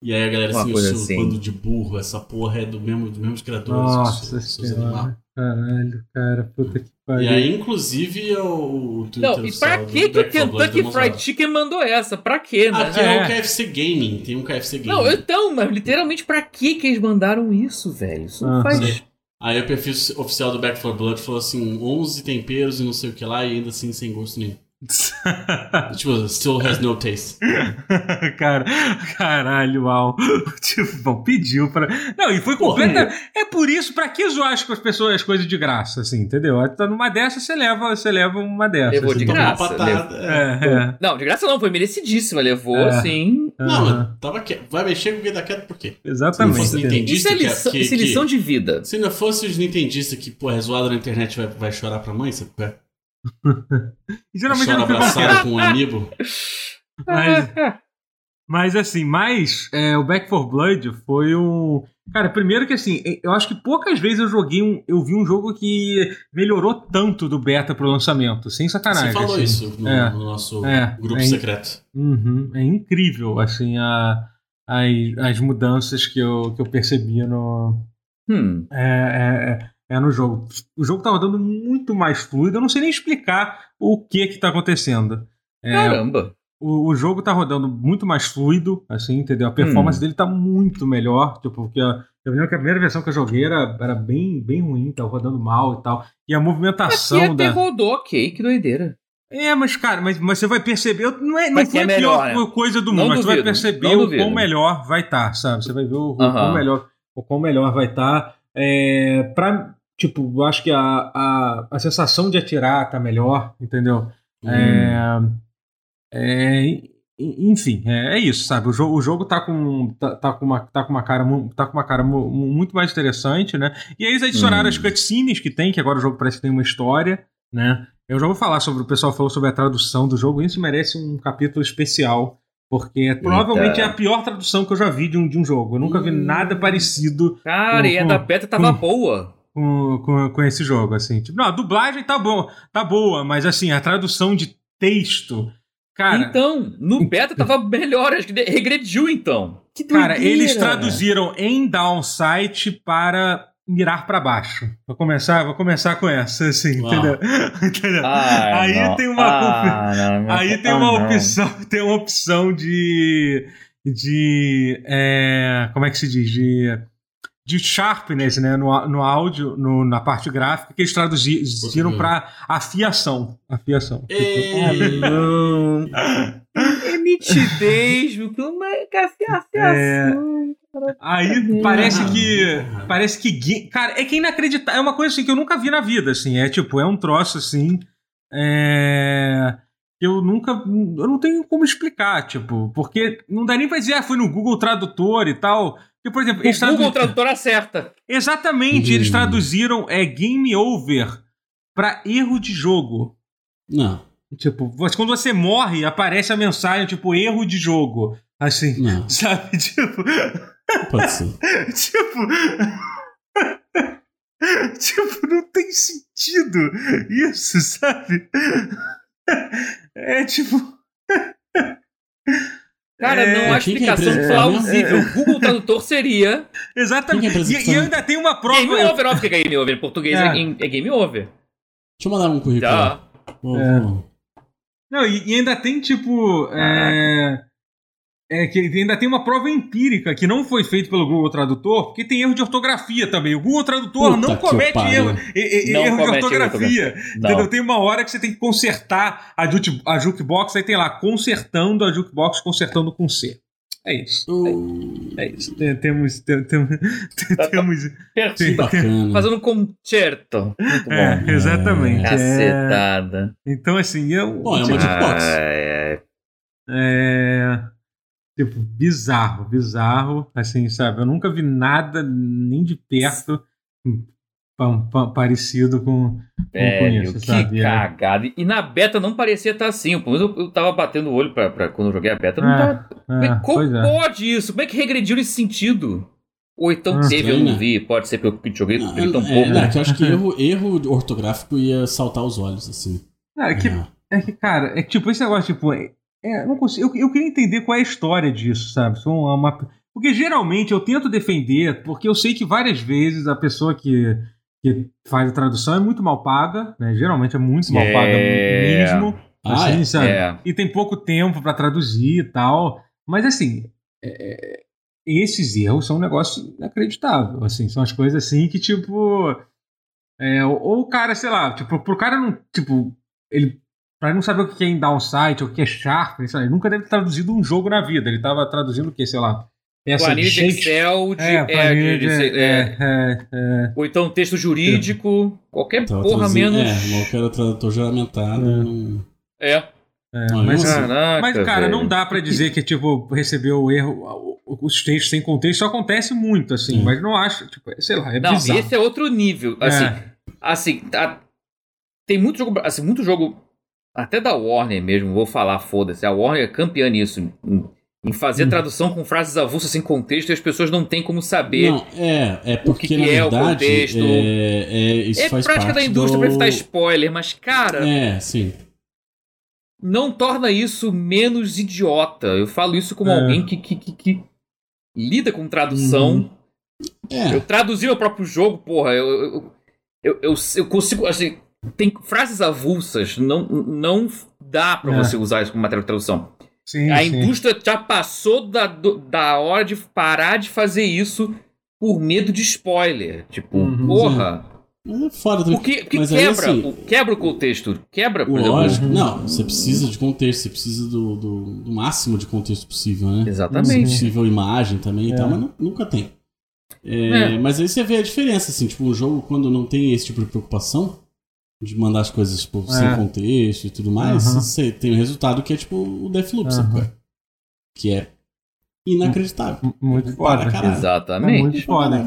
E aí a galera assim, o assim. bando de burro, essa porra é do mesmo, do mesmo criadores. Nossa, senhora. Caralho, cara, puta que pariu. E aí, inclusive, o, o Twitter Não, e pra que, que o Kentucky Fried Chicken mandou essa? Pra quê, né? Aqui é. é o KFC Gaming, tem um KFC Gaming. Não, então, mas literalmente pra que que eles mandaram isso, velho? Isso não ah, faz... Aí o perfil oficial do Back 4 Blood falou assim, 11 temperos e não sei o que lá, e ainda assim sem gosto nenhum. [laughs] tipo, still has no taste. [laughs] Cara, caralho, uau. [laughs] Tipo, bom, pediu pra. Não, e foi completa. É por isso, pra que zoar as pessoas as coisas de graça, assim, entendeu? Tá numa dessa, você leva, você leva uma dessa. Levou assim, de graça. Levou... É, é. Não, de graça não, foi merecidíssima. Levou, é. sim. Não, tava quieto. Vai mexer com quem tá quieto por quê? Exatamente. Se isso é lição, que, que, isso é lição de vida. Se não fosse os nintendistas que, pô, é zoado na internet vai, vai chorar pra mãe, sabe é? [laughs] Geralmente Chora abraçado com um amiibo. Mas, [laughs] mas assim, mais é, o Back for Blood foi um. Cara, primeiro que assim, eu acho que poucas vezes eu joguei um. Eu vi um jogo que melhorou tanto do beta pro lançamento. Sem sacanagem. Você falou assim. isso no, é, no nosso é, grupo é, secreto. Uhum, é incrível, assim, a, as, as mudanças que eu, que eu percebia no, Hum. É, é, é, é no jogo. O jogo tá rodando muito mais fluido. Eu não sei nem explicar o que que tá acontecendo. É, Caramba. o, o jogo tá rodando muito mais fluido, assim, entendeu? A performance Hum. dele tá muito melhor. Tipo, porque a- eu lembro que a primeira versão que eu joguei era, era bem, bem ruim, tava rodando mal e tal. E a Aqui movimentação até da. rodou, ok, que doideira. É, mas, cara, mas, mas você vai perceber. Não, é, não Mas foi que é a pior melhor, né? coisa do Não mundo, mas você vai duvido, perceber o duvido. quão melhor vai estar, sabe? Você vai ver o, o Aham. quão melhor, o quão melhor vai estar. É, pra, tipo, eu acho que a, a, a sensação de atirar tá melhor, entendeu? Hum. É, é, en- enfim, é, é isso, sabe? O jogo, o jogo tá com tá, tá com uma tá com uma cara tá com uma cara mu- mu- muito mais interessante, né? E aí eles adicionaram Hum. as cutscenes que tem, que agora o jogo parece que tem uma história, né? Eu já vou falar sobre o pessoal falou sobre a tradução do jogo, isso merece um capítulo especial. Porque provavelmente é a pior tradução que eu já vi de um, de um jogo. Eu nunca vi Hum. nada parecido Cara, Com- e a da beta tava com- boa. Com, com, com esse jogo, assim. Tipo, não, a dublagem tá bom, tá boa, mas assim, a tradução de texto, cara, então, no beta tava melhor, acho que de- regrediu então. Que cara, eles traduziram em downside para mirar pra baixo. Vou começar, vou começar com essa, assim, Uau. entendeu? [laughs] Entendeu? Ai, Aí não. tem uma Ah, não, não. Aí tem Ah, uma não. opção, [laughs] tem uma opção de de é, como é que se diz de de sharpness, né, no, no áudio, no- na parte gráfica que eles traduziram Uhum. para afiação, afiação. Ei. não. [laughs] É nitidez, é que a fiação? Aí parece que parece que cara, é que é inacreditável, é uma coisa assim que eu nunca vi na vida, assim, é tipo, é um troço assim, é que eu nunca, eu não tenho como explicar, tipo, porque não dá nem pra dizer, ah, foi no Google Tradutor e tal. Porque, por exemplo, eles O Google tradu- Tradutor acerta. Exatamente, Uhum. eles traduziram é game over pra erro de jogo. Não, Tipo, quando você morre, aparece a mensagem, tipo, erro de jogo. Assim, não, [laughs] sabe? Tipo, pode ser. [laughs] tipo. [laughs] tipo, não tem sentido isso, sabe? É tipo. Cara, É, não há é a explicação empresa? plausível. O Google Tradutor seria Exatamente. É E, e ainda tem uma prova. Game Over. Óbvio que é Game Over. Em português é, É. game- é Over. Deixa eu mandar um currículo. É. vou- Não, e, e ainda tem, tipo. É, é que ainda tem uma prova empírica que não foi feita pelo Google Tradutor, porque tem erro de ortografia também. O Google Tradutor Puta não comete erro, e- e- Não erro de comete de ortografia. Não. Entendeu? Tem uma hora que você tem que consertar a, jute- a jukebox, aí tem lá, consertando a jukebox, consertando com C. É isso. Uh, É isso. Tem- Temos. tem- tem- [laughs] Tá, temos Pertinho. bacana. Fazendo um concerto. Muito bom. é, exatamente. É, Cacetada. então, assim, eu. Bom, é uma jukebox. Ai. É. Tipo, bizarro, bizarro. Assim, sabe? Eu nunca vi nada nem de perto pa- pa- parecido com. Velho, isso, que sabe? É. cagada. E na beta não parecia estar assim. Pelo menos eu, eu tava batendo o olho pra, pra quando eu joguei a beta. Não É. Como é- É, Como pois é. pode isso? Como é que regrediu nesse sentido? Ou então Ah, teve, eu não vi. Pode ser porque eu joguei, Não, joguei tão é, pouco. é que eu acho que erro, erro ortográfico ia saltar os olhos, assim. Cara, é que, É. é que, cara, é que, tipo, esse negócio, tipo. É, é, eu não consigo, eu, eu queria entender qual é a história disso, sabe? Uma, uma- porque geralmente eu tento defender, porque eu sei que várias vezes a pessoa que, que faz a tradução é muito mal paga, né? Geralmente é muito mal paga É. mesmo. Ah, assim, é? sabe? É. e tem pouco tempo pra traduzir e tal. Mas assim, é, esses erros são um negócio inacreditável. Assim, são as coisas assim que, tipo. é, ou, ou o cara, sei lá, tipo, pro cara não. Tipo, ele. Pra ele não saber o que é em downside ou o que é sharp, ele nunca deve ter traduzido um jogo na vida. Ele tava traduzindo o que, sei lá? Peça Planilha de Excel, de, É, é, planilha de- é. é, é, é. ou então texto jurídico, qualquer Tava porra menos. É, quero tradutor juramentado. É. não- É. é. Mas, assim, Caraca, Mas, cara, velho. não dá pra dizer que, tipo, recebeu o erro, os textos sem contexto, isso acontece muito, assim, Sim. mas não acho, tipo, sei lá, é Não, bizarro. esse é outro nível. Assim, É. assim tá- tem muito jogo, assim, muito jogo, até da Warner mesmo, vou falar, foda-se. A Warner é campeã nisso, em, fazer Hum. tradução com frases avulsas sem contexto e as pessoas não têm como saber. Não, é, é porque, que na é o verdade, contexto. é, é, isso é faz prática da indústria do... pra evitar spoiler, mas, cara, É, sim. não torna isso menos idiota. Eu falo isso como É. alguém que, que, que, que lida com tradução. Uhum. É. Eu traduzi meu próprio jogo, porra. Eu, eu, eu, eu, eu consigo. Assim, tem frases avulsas, não, não dá para é. você usar isso como material de tradução. Sim, a sim. indústria já passou da, da hora de parar de fazer isso por medo de spoiler. Tipo, uhum, porra. É foda também. Porque, porque Mas quebra, aí, assim, quebra o contexto. Quebra, por lógico. Exemplo. Não, você precisa de contexto, você precisa do, do, do máximo de contexto possível, né? Exatamente. Possível imagem também é. e tal, mas nunca tem. É, é. Mas aí você vê a diferença, assim, tipo, o jogo quando não tem esse tipo de preocupação, de mandar as coisas tipo, é. sem contexto e tudo mais, uhum. você tem o um resultado que é tipo o Deathloop, uhum. sabe? Que é inacreditável. Muito foda. Exatamente. É muito foda. É,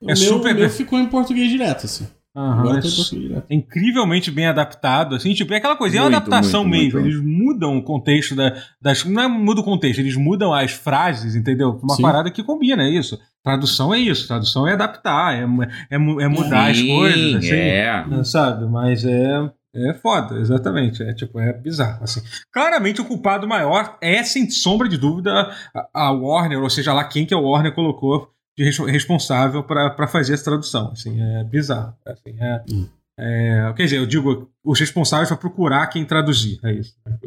o meu, super... meu ficou em português direto, assim. Uhum, é, incrivelmente bem adaptado, assim, tipo, é aquela coisa, é uma adaptação muito, mesmo. Muito. Eles mudam o contexto da, das. Não é muda o contexto, eles mudam as frases, entendeu? Uma Sim. parada que combina, é isso. Tradução é isso, tradução é adaptar, é, é, é mudar Sim, as coisas, assim, é. sabe? Mas é. É foda, exatamente. É tipo, é bizarro. Assim. Claramente o culpado maior é, sem sombra de dúvida, a Warner, ou seja lá quem que a Warner colocou responsável para fazer essa tradução. Assim, é bizarro. Assim, é, hum. é, quer dizer, eu digo os responsáveis para procurar quem traduzir. É isso. Né?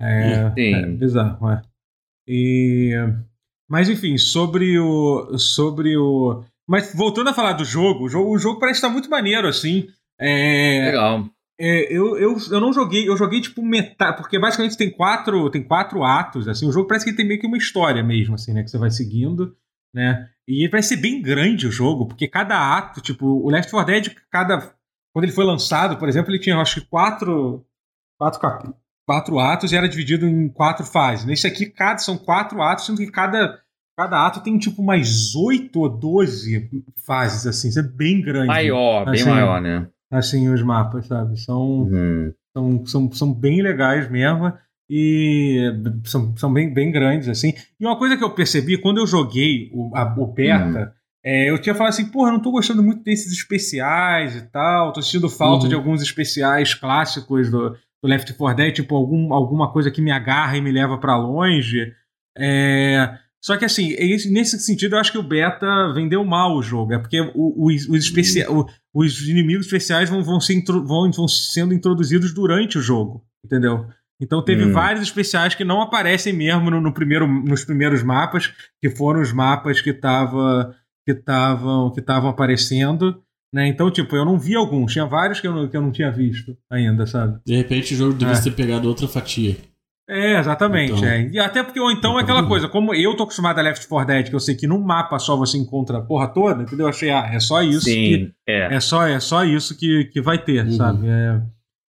É, é bizarro. É. E, mas enfim, sobre o, sobre o. Mas voltando a falar do jogo, o jogo, o jogo parece estar muito maneiro, assim. É, Legal. É, eu, eu, eu não joguei, eu joguei tipo metade, porque basicamente tem quatro, tem quatro atos, assim, o jogo parece que tem meio que uma história mesmo, assim, né, que você vai seguindo, né, e vai ser bem grande o jogo, porque cada ato, tipo, o Left 4 Dead, cada. Quando ele foi lançado, por exemplo, ele tinha, acho que, quatro. Quatro, cap... quatro atos e era dividido em quatro fases. Nesse aqui, cada, são quatro atos, sendo que cada, cada ato tem, tipo, mais oito ou doze fases, assim. Isso é bem grande. Maior, assim, bem maior, né? Assim, os mapas, sabe? São, uhum. são, são, são bem legais mesmo e são, são bem, bem grandes, assim. E uma coisa que eu percebi, quando eu joguei o, a, o beta, uhum. é, eu tinha falado assim, porra, não tô gostando muito desses especiais e tal, tô sentindo falta uhum. de alguns especiais clássicos do, do Left 4 Dead, tipo algum, alguma coisa que me agarra e me leva para longe. É, só que assim, nesse sentido, eu acho que o beta vendeu mal o jogo. É porque os, os, especia os inimigos especiais vão, vão, ser vão, vão sendo introduzidos durante o jogo. Entendeu? Então teve hum. vários especiais que não aparecem mesmo no, no, primeiro, nos primeiros mapas, que foram os mapas que estavam que estavam que estavam aparecendo. Né? Então, tipo, eu não vi alguns. Tinha vários que eu não, que eu não tinha visto ainda, sabe? De repente o jogo devia é. ter pegado outra fatia. É, exatamente. Então, é. E até porque, ou então é aquela coisa, como eu tô acostumado a Left 4 Dead, que eu sei que num mapa só você encontra a porra toda, entendeu? Eu achei, ah, é só isso Sim, que. É. é. só, é só isso que, que vai ter, uhum. sabe? É.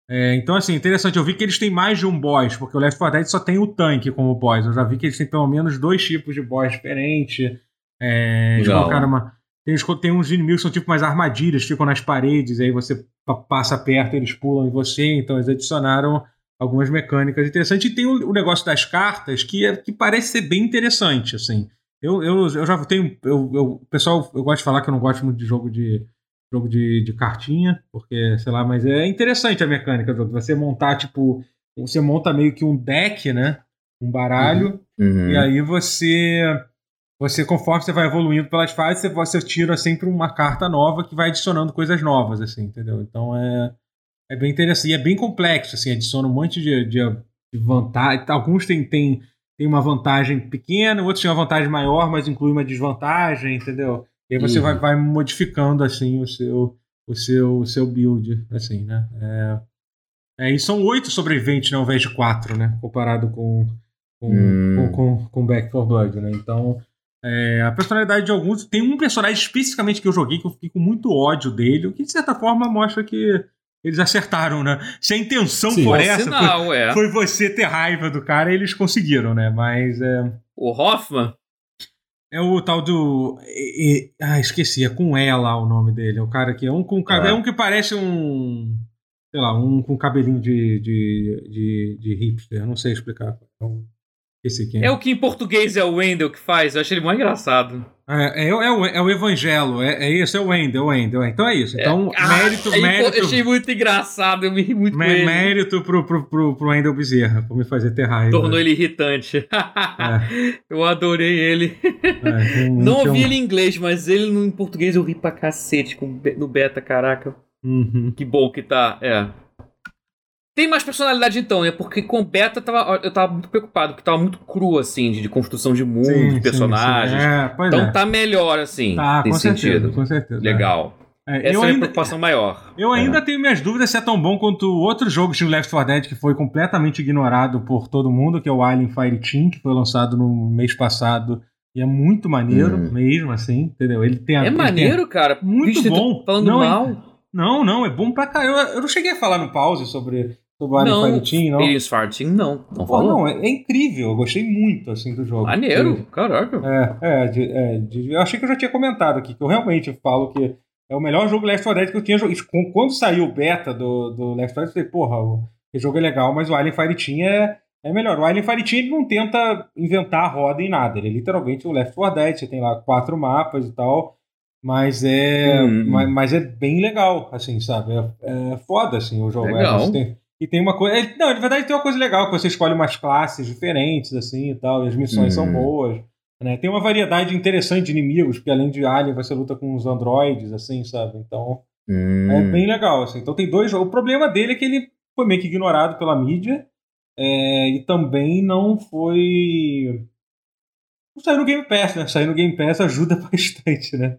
É, então, assim, interessante. Eu vi que eles têm mais de um boss, porque o Left 4 Dead só tem o tanque como boss. Eu já vi que eles têm pelo menos dois tipos de boss diferentes. É, eles colocaram uma. Tem, tem uns inimigos que são tipo mais armadilhas, ficam nas paredes, aí você passa perto eles pulam em você. Então, eles adicionaram algumas mecânicas interessantes. E tem o, o negócio das cartas, que, é, que parece ser bem interessante, assim. Eu, eu, eu já tenho. Eu, eu, pessoal, eu gosto de falar que eu não gosto muito de jogo de jogo de, de cartinha, porque, sei lá, mas é interessante a mecânica do jogo. Você montar, tipo, você monta meio que um deck, né? Um baralho, uhum. Uhum. e aí você. Você, conforme você vai evoluindo pelas fases, você, tira sempre uma carta nova que vai adicionando coisas novas, assim, entendeu? Então é, é bem interessante. E é bem complexo, assim, adiciona um monte de, de, de vantagem. Alguns têm, têm, têm uma vantagem pequena, outros têm uma vantagem maior, mas inclui uma desvantagem, entendeu? E aí você uhum. vai, vai modificando assim o seu, o seu, o seu build, assim, né? É, é, e são oito sobreviventes né, ao invés de quatro, né? Comparado com, com, hum. com, com, com, Back 4 Blood, né? Então, é, a personalidade de alguns... Tem um personagem especificamente que eu joguei que eu fiquei com muito ódio dele, o que de certa forma mostra que eles acertaram, né? Se a intenção Sim, for essa, sinal, foi, é. foi, você ter raiva do cara, eles conseguiram, né? Mas... É... O Hoffman? É o tal do. E, e, ah, esqueci, é com E lá o nome dele. É o cara que é um com é. é um que parece um. Sei lá, um com cabelinho de, de, de, de hipster. Eu não sei explicar. Então, esse quem é. é o que em português é o Wendell que faz. Eu achei ele muito engraçado. É, é, é, o, é o Evangelho, é, é isso, é o Wendel, é o Wendel. Então é isso. Então, Ah, mérito, pô, mérito. Eu achei muito engraçado, eu me ri muito mé- com ele. mérito pro, pro, pro, pro Wendel Bezerra, por me fazer ter raiva. Tornou ele irritante. [laughs] eu adorei ele. É, [laughs] um- Não um- ouvi ele em inglês, mas ele no, em português eu ri pra cacete com, no beta, caraca. Uhum. Que bom que tá, é. Tem mais personalidade então, né? Porque com o beta eu tava, eu tava muito preocupado, porque tava muito cru, assim, de, de construção de mundo, Sim, de sim, personagens. sim. É, pois Então é. tá melhor, assim, Tá, com nesse certeza, sentido. com certeza. Legal. É, Essa eu é a minha ainda, preocupação maior. eu ainda É. tenho minhas dúvidas se é tão bom quanto o outro jogo de Left 4 Dead que foi completamente ignorado por todo mundo, que é o Alien Fireteam, que foi lançado no mês passado e é muito maneiro Hum. mesmo, assim, entendeu? Ele tem a- É ele tem a- maneiro, cara. Muito Vixe, bom. tô Falando Não, é- mal. Não, não, é bom pra caramba. Eu, eu não cheguei a falar no pause sobre, o Alien Não, não. Experience Farting, não. Não Pô, não, é, é incrível, eu gostei muito, assim, do jogo. Maneiro, caraca. É, é, de- é, de- eu achei que eu já tinha comentado aqui, que eu realmente falo que é o melhor jogo Left 4 Dead que eu tinha jogado. Quando saiu o beta do, do Left 4 Dead, eu falei, porra, o, esse jogo é legal, mas o Alien Fireteam é, é melhor. O Alien Fireteam ele não tenta inventar a roda em nada, ele é literalmente o Left 4 Dead, você tem lá quatro mapas e tal, mas é, Hum. mas, mas é bem legal, assim, sabe? É, é foda, assim, o jogo. É, Legal. tem- e tem uma coisa. Não, na verdade tem uma coisa legal, que você escolhe umas classes diferentes, assim e tal, e as missões são Hum. boas. Né? Tem uma variedade interessante de inimigos, porque além de Alien você luta com os androides, assim, sabe? Então Hum. é bem legal. Assim. Então tem dois. O problema dele é que ele foi meio que ignorado pela mídia é, e também não foi. Não saiu no Game Pass, né? Sair no Game Pass ajuda [laughs] bastante, né?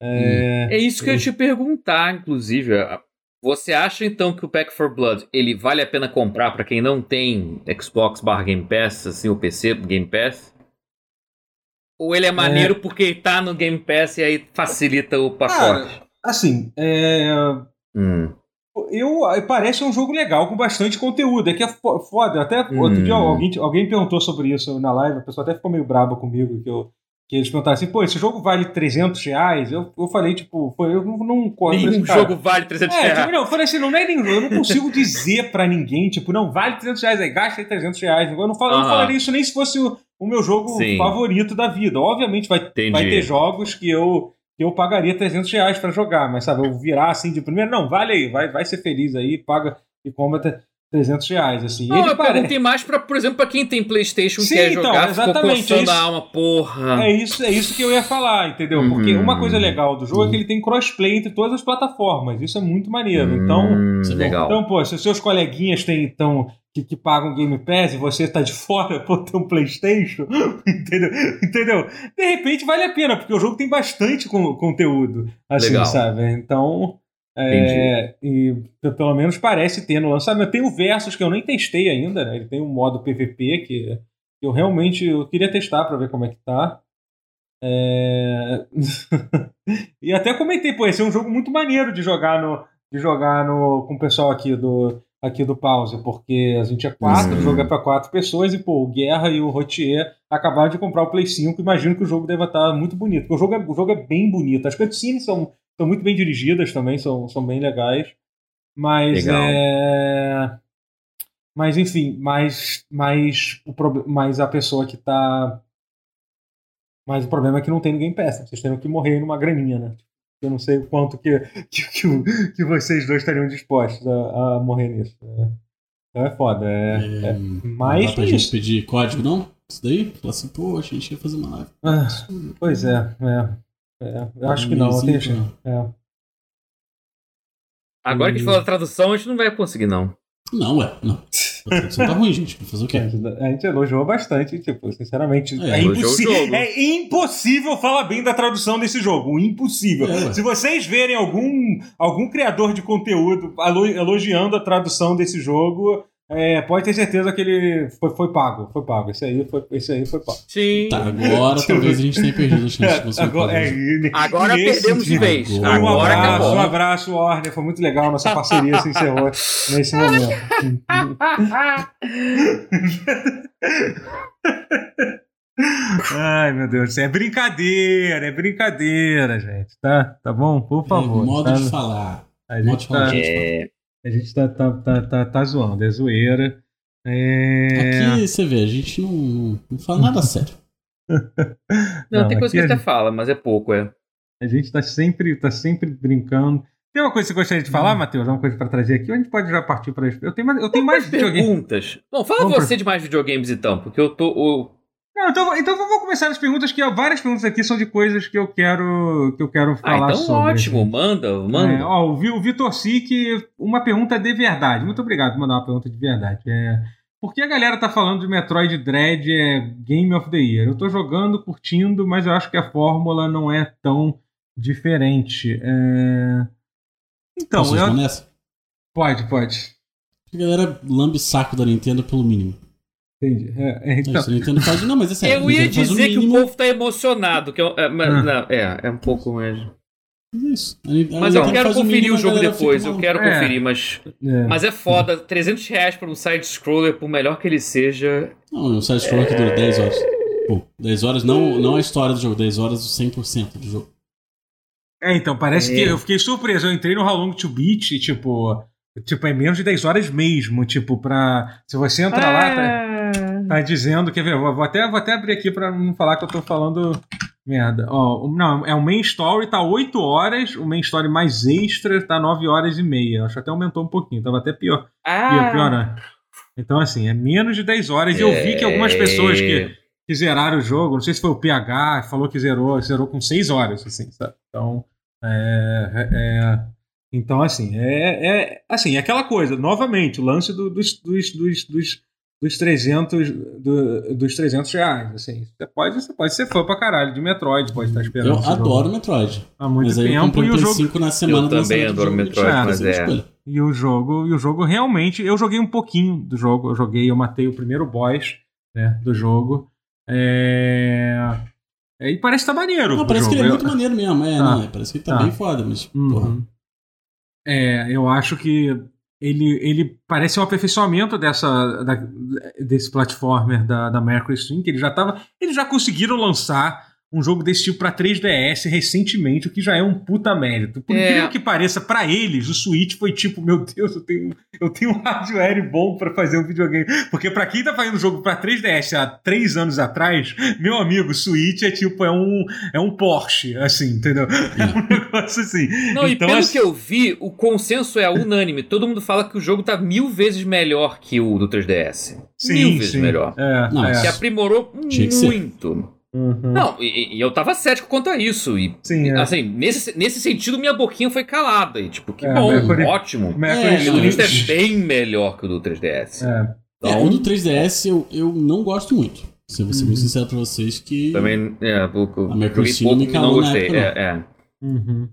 É, É isso que eu ia te perguntar, inclusive. Você acha então que o Pack for Blood ele vale a pena comprar pra quem não tem Xbox barra Game Pass, assim, o PC Game Pass? Ou ele é maneiro porque ele tá no Game Pass e aí facilita o pacote? Assim, é, Hum. Eu, parece um jogo legal com bastante conteúdo. É que é fo- foda. Até outro Hum. dia alguém, alguém perguntou sobre isso na live, a pessoa até ficou meio braba comigo, que, eu, que eles perguntaram assim, pô, esse jogo vale 300 reais? Eu, eu falei, tipo, foi, eu não, não assim, Nenhum cara, jogo vale 300 É, tipo, reais. não, eu falei assim, não é nem eu não consigo dizer pra ninguém, tipo, não, vale 300 reais, aí gasta aí 300 reais. Eu não, falo, eu não falaria isso nem se fosse o, o meu jogo Sim. favorito da vida. Obviamente vai, Entendi. vai ter jogos que eu, que eu pagaria 300 reais pra jogar, mas sabe, eu virar assim de primeiro, não, vale aí, vai, vai ser feliz aí, paga e compra 300 reais, assim. Não, Ele eu pare- perguntei mais pra, por exemplo, pra quem tem Playstation Sim, quer então, jogar, ficou exatamente, coçando é isso. a alma, porra. É isso, é isso que eu ia falar, entendeu? Porque Uhum. uma coisa legal do jogo é que ele tem crossplay entre todas as plataformas, isso é muito maneiro. Então, Hum, Isso é legal. Então, pô, se os seus coleguinhas têm, então, que, que pagam Game Pass e você tá de fora [laughs] por ter um Playstation, [laughs] entendeu? entendeu? De repente vale a pena, porque o jogo tem bastante con- conteúdo, assim, Legal. sabe? Então, é, e pelo menos parece ter no lançamento. Tem o Versus, que eu nem testei ainda, né? Ele tem um modo PVP que, eu realmente eu queria testar pra ver como é que tá. É... [laughs] e até comentei, pô, esse é um jogo muito maneiro de jogar no, de jogar no, com o pessoal aqui do, aqui do Pause, porque a gente é quatro, Hum. o jogo é pra quatro pessoas, e pô, o Guerra e o Rotier acabaram de comprar o Play 5, imagino que o jogo deva estar muito bonito, porque o jogo é, o jogo é bem bonito, as cutscenes são, são muito bem dirigidas também, são, são bem legais, mas Legal. é... Mas enfim, mas, mas, o proble- mas a pessoa que tá. Mas o problema é que não tem Pass. né? Vocês teriam que morrer numa graninha, né? Eu não sei o quanto que, que, que, que vocês dois estariam dispostos a, a morrer nisso. né? Então é foda. É, é não mais dá pra que gente pedir código, não? Isso daí? Falar assim, pô, a gente ia fazer uma live. Ah, pois é, é. É. Eu acho que não. Eu tenho, Cinco, é. Agora que a gente falou da tradução, a gente não vai conseguir, não. Não, ué, não. [laughs] A tradução tá ruim, gente. Fazer o quê? A gente elogiou bastante, tipo, sinceramente. É, É, o jogo. é impossível falar bem da tradução desse jogo. Impossível. É. Se vocês verem algum, algum criador de conteúdo elogiando a tradução desse jogo, é, pode ter certeza que ele foi, foi pago. Foi pago. Esse aí foi, esse aí foi pago. Sim. Tá, agora talvez a gente tenha perdido a chance de [laughs] conseguir Agora, é, Agora perdemos de vez. Um Um Agora abraço, acabou. um abraço, Warner. Foi muito legal. Nossa parceria se encerrou nesse momento. Ai, meu Deus do céu. É brincadeira, é brincadeira, gente. Tá, tá bom? Por favor. É, modo tá? de falar. A modo gente de falar, tá, gente. É, a gente tá, tá, tá, tá, tá zoando, é zoeira. É... Aqui você vê, a gente não, não fala nada [laughs] sério. Não, não tem coisa que você fala, mas é pouco, é. A gente tá sempre, tá sempre brincando. Tem uma coisa que você gostaria de falar, hum. Matheus? Uma coisa para trazer aqui? Ou a gente pode já partir para Eu tenho mais, eu tenho mais perguntas. Bom, fala Vamos você pra... de mais videogames então, porque eu tô. Eu... Não, então, então vou começar as perguntas, que várias perguntas aqui são de coisas que eu quero, que eu quero ah, falar ah, então sobre. ótimo, manda, manda. É, ó, o Vitor Sick, uma pergunta de verdade. Muito obrigado por mandar uma pergunta de verdade. É, por que a galera tá falando de Metroid Dread é Game of the Year? Eu tô jogando, curtindo, mas eu acho que a fórmula não é tão diferente. É... Então, Posso eu... nessa? Pode, pode. A galera lambe saco da Nintendo pelo mínimo. Entendi. É, é, então... Nintendo faz... Não, mas é sério. Eu ia dizer o que o povo tá emocionado. Que eu... é, mas, ah. não, é, é um pouco mais. Isso. mas eu quero conferir o, o jogo depois, eu quero é. conferir, mas é. mas é foda. 300 reais pra um side-scroller, por melhor que ele seja. Não, um side-scroller é... que dura 10 horas. Pô, 10 horas não, não a história do jogo, 10 horas o 100% do jogo. É, então, parece que é. eu fiquei surpreso. Eu entrei no How Long to Beat e, tipo, tipo, é menos de 10 horas mesmo. Tipo, pra. Se você entrar lá, tá, ah. Tá dizendo. Quer ver? Vou até, vou até abrir aqui pra não falar que eu tô falando merda. Ó, não, é o main story, tá 8 horas. O main story mais extra tá 9 horas e meia. Acho que até aumentou um pouquinho. Tava até pior. Ah. Pior, pior né? Então, assim, é menos de 10 horas. E eu vi que algumas pessoas que que zeraram o jogo, não sei se foi o PH, falou que zerou, zerou com 6 horas, assim, sabe? Então, é, é, é, então assim, é, é, assim, é aquela coisa, novamente, o lance do, dos, dos, dos, dos, dos 300 do, dos 300 reais, assim, você pode, você pode ser fã pra caralho de Metroid, pode estar esperando. Eu adoro Metroid. Há muito mas tempo e o jogo na semana Eu também adoro Metroid, mas é. E o jogo, e o jogo realmente, eu joguei um pouquinho do jogo, eu joguei, eu matei o primeiro boss, né, do jogo. É... é... E parece que tá maneiro. Não, parece jogo. que ele é muito maneiro mesmo. É, tá. não, parece que tá, tá, bem foda, mas. Uhum. Porra. É, eu acho que ele, ele parece um aperfeiçoamento dessa, da, desse platformer da, da Mercury Steam, que ele já tava. Eles já conseguiram lançar um jogo desse tipo para 3DS recentemente, o que já é um puta mérito. Por é. incrível que pareça, para eles, o Switch foi tipo, meu Deus, eu tenho, eu tenho um hardware bom para fazer um videogame. Porque para quem tá fazendo jogo para 3DS há três anos atrás, meu amigo, Switch é tipo, é um, é um Porsche, assim, entendeu? É, um negócio assim. Não, então, e pelo assim... que eu vi, o consenso é unânime. Todo mundo fala que o jogo tá mil vezes melhor que o do 3DS. Sim, mil vezes sim. melhor. É, Não, é. Que aprimorou muito. Uhum. Não, e, e, eu tava cético quanto a isso. E, Sim, é. assim, nesse, nesse sentido, minha boquinha foi calada. E, tipo, que é, bom, Mercury, ótimo. Mercury, é, o List é bem melhor que o do 3DS. É. Então, é, o do 3DS eu, eu não gosto muito. Se eu vou ser muito uhum. sincero pra vocês que. Também, é, pouco. A Mercury pouco, me calou não gostei. Época, é, é. Uhum.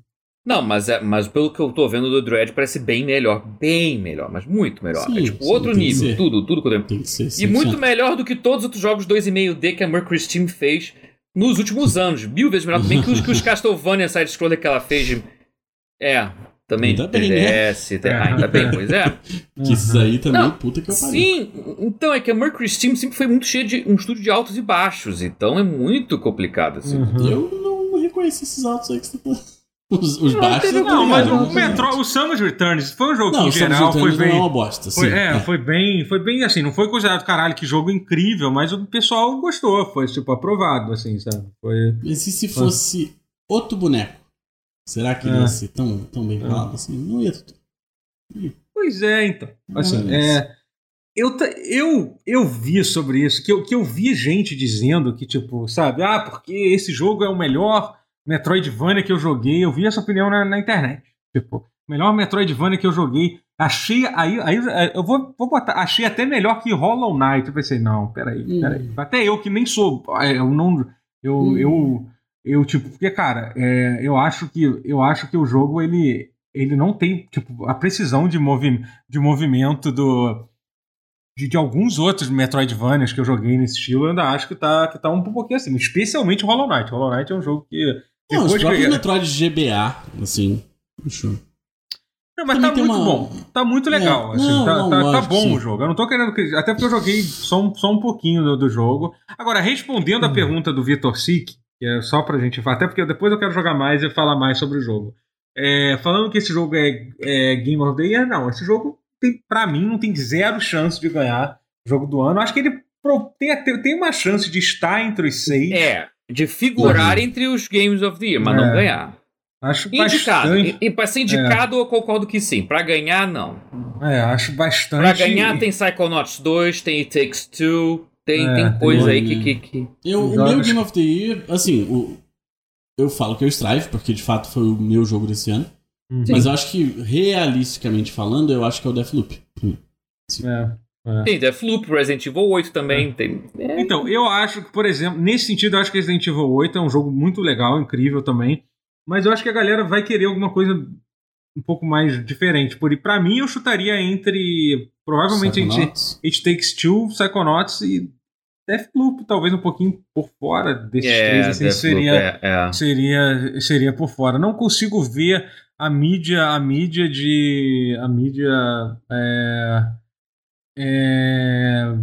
Não, mas, é, mas pelo que eu tô vendo do Dread parece bem melhor. Bem melhor, mas muito melhor. Sim, é tipo sim, outro nível. Tudo, tudo que eu tenho. Ser, sim, e muito melhor do que todos os outros jogos 2,5D que a Mercury Steam fez nos últimos anos. Mil vezes melhor também que os, que os [laughs] Castlevania side-scroller que ela fez. De... É, também ainda 3DS. Bem, né? É. Ainda bem, pois é. [laughs] que isso aí também, Não, puta que eu pariu. Sim, então é que a Mercury Steam sempre foi muito cheia de um estúdio de altos e baixos. Então é muito complicado, assim. Uhum. Eu não reconheço esses altos aí que você tá. Os, os baixos. Não, não mas o, Metro, o Samus Returns foi um jogo não, que em geral foi bem. Não é uma bosta, foi, sim, é, é, foi bem. Foi bem assim, não foi considerado caralho, que jogo incrível, mas o pessoal gostou, foi tipo aprovado, assim, sabe? Foi, mas e se fosse foi. outro boneco? Será que é. ia ser tão, tão bem é. falado assim? Não ia. Pois é, então. Assim, é. Eu, eu, eu vi sobre isso, que eu, que eu vi gente dizendo que, tipo, sabe, ah, porque esse jogo é o melhor Metroidvania que eu joguei, eu vi essa opinião na, na internet. Tipo, melhor Metroidvania que eu joguei. Achei. Aí, aí eu vou, vou botar. Achei até melhor que Hollow Knight. Eu pensei, não, peraí, hum. peraí. Até eu que nem sou. É, eu não. Eu. Hum. eu, eu, tipo, porque, cara, é, eu acho que. Eu acho que o jogo, ele. Ele não tem, tipo, a precisão de, movi de movimento do. De, de, alguns outros Metroidvanias que eu joguei nesse estilo, eu ainda acho que tá, que tá um pouquinho assim. Especialmente Hollow Knight. Hollow Knight é um jogo que não, os próprios que... Metroid GBA, assim. Puxa. Não, mas Também tá muito uma... bom. Tá muito legal. É, assim, não, tá, não, tá, tá, bom sim. o jogo. Eu não tô querendo. Até porque eu joguei só um, só um pouquinho do, do jogo. Agora, respondendo hum. a pergunta do Vitor Sick, que é só pra gente falar, até porque depois eu quero jogar mais e falar mais sobre o jogo. É, falando que esse jogo é, é, Game of the Year, não. Esse jogo, tem, pra mim, não tem zero chance de ganhar o jogo do ano. Acho que ele tem, tem uma chance de estar entre os seis. É, de figurar uhum. entre os Games of the Year, mas é. não ganhar. Acho indicado. bastante. E, para ser indicado, é. eu concordo que sim. Para ganhar, não. É, acho bastante. Para ganhar, tem Psychonauts 2, tem It Takes Two, tem, é, tem coisa tem... aí que. que, que... Eu, o meu Game of the Year, assim, o, eu falo que é o Strive, porque de fato foi o meu jogo desse ano. Uhum. Mas eu acho que, realisticamente falando, eu acho que é o Deathloop. Sim. É. É. Tem Deathloop, Resident Evil 8 também. É. Tem, é. Então, eu acho que, por exemplo, nesse sentido, eu acho que Resident Evil 8 é um jogo muito legal, incrível também. Mas eu acho que a galera vai querer alguma coisa um pouco mais diferente. Por para mim, eu chutaria entre provavelmente entre It Takes Two, Psychonauts e Deathloop, talvez um pouquinho por fora desses é, três, assim, seria, é, é. seria seria por fora. Não consigo ver a mídia, a mídia de a mídia é, é,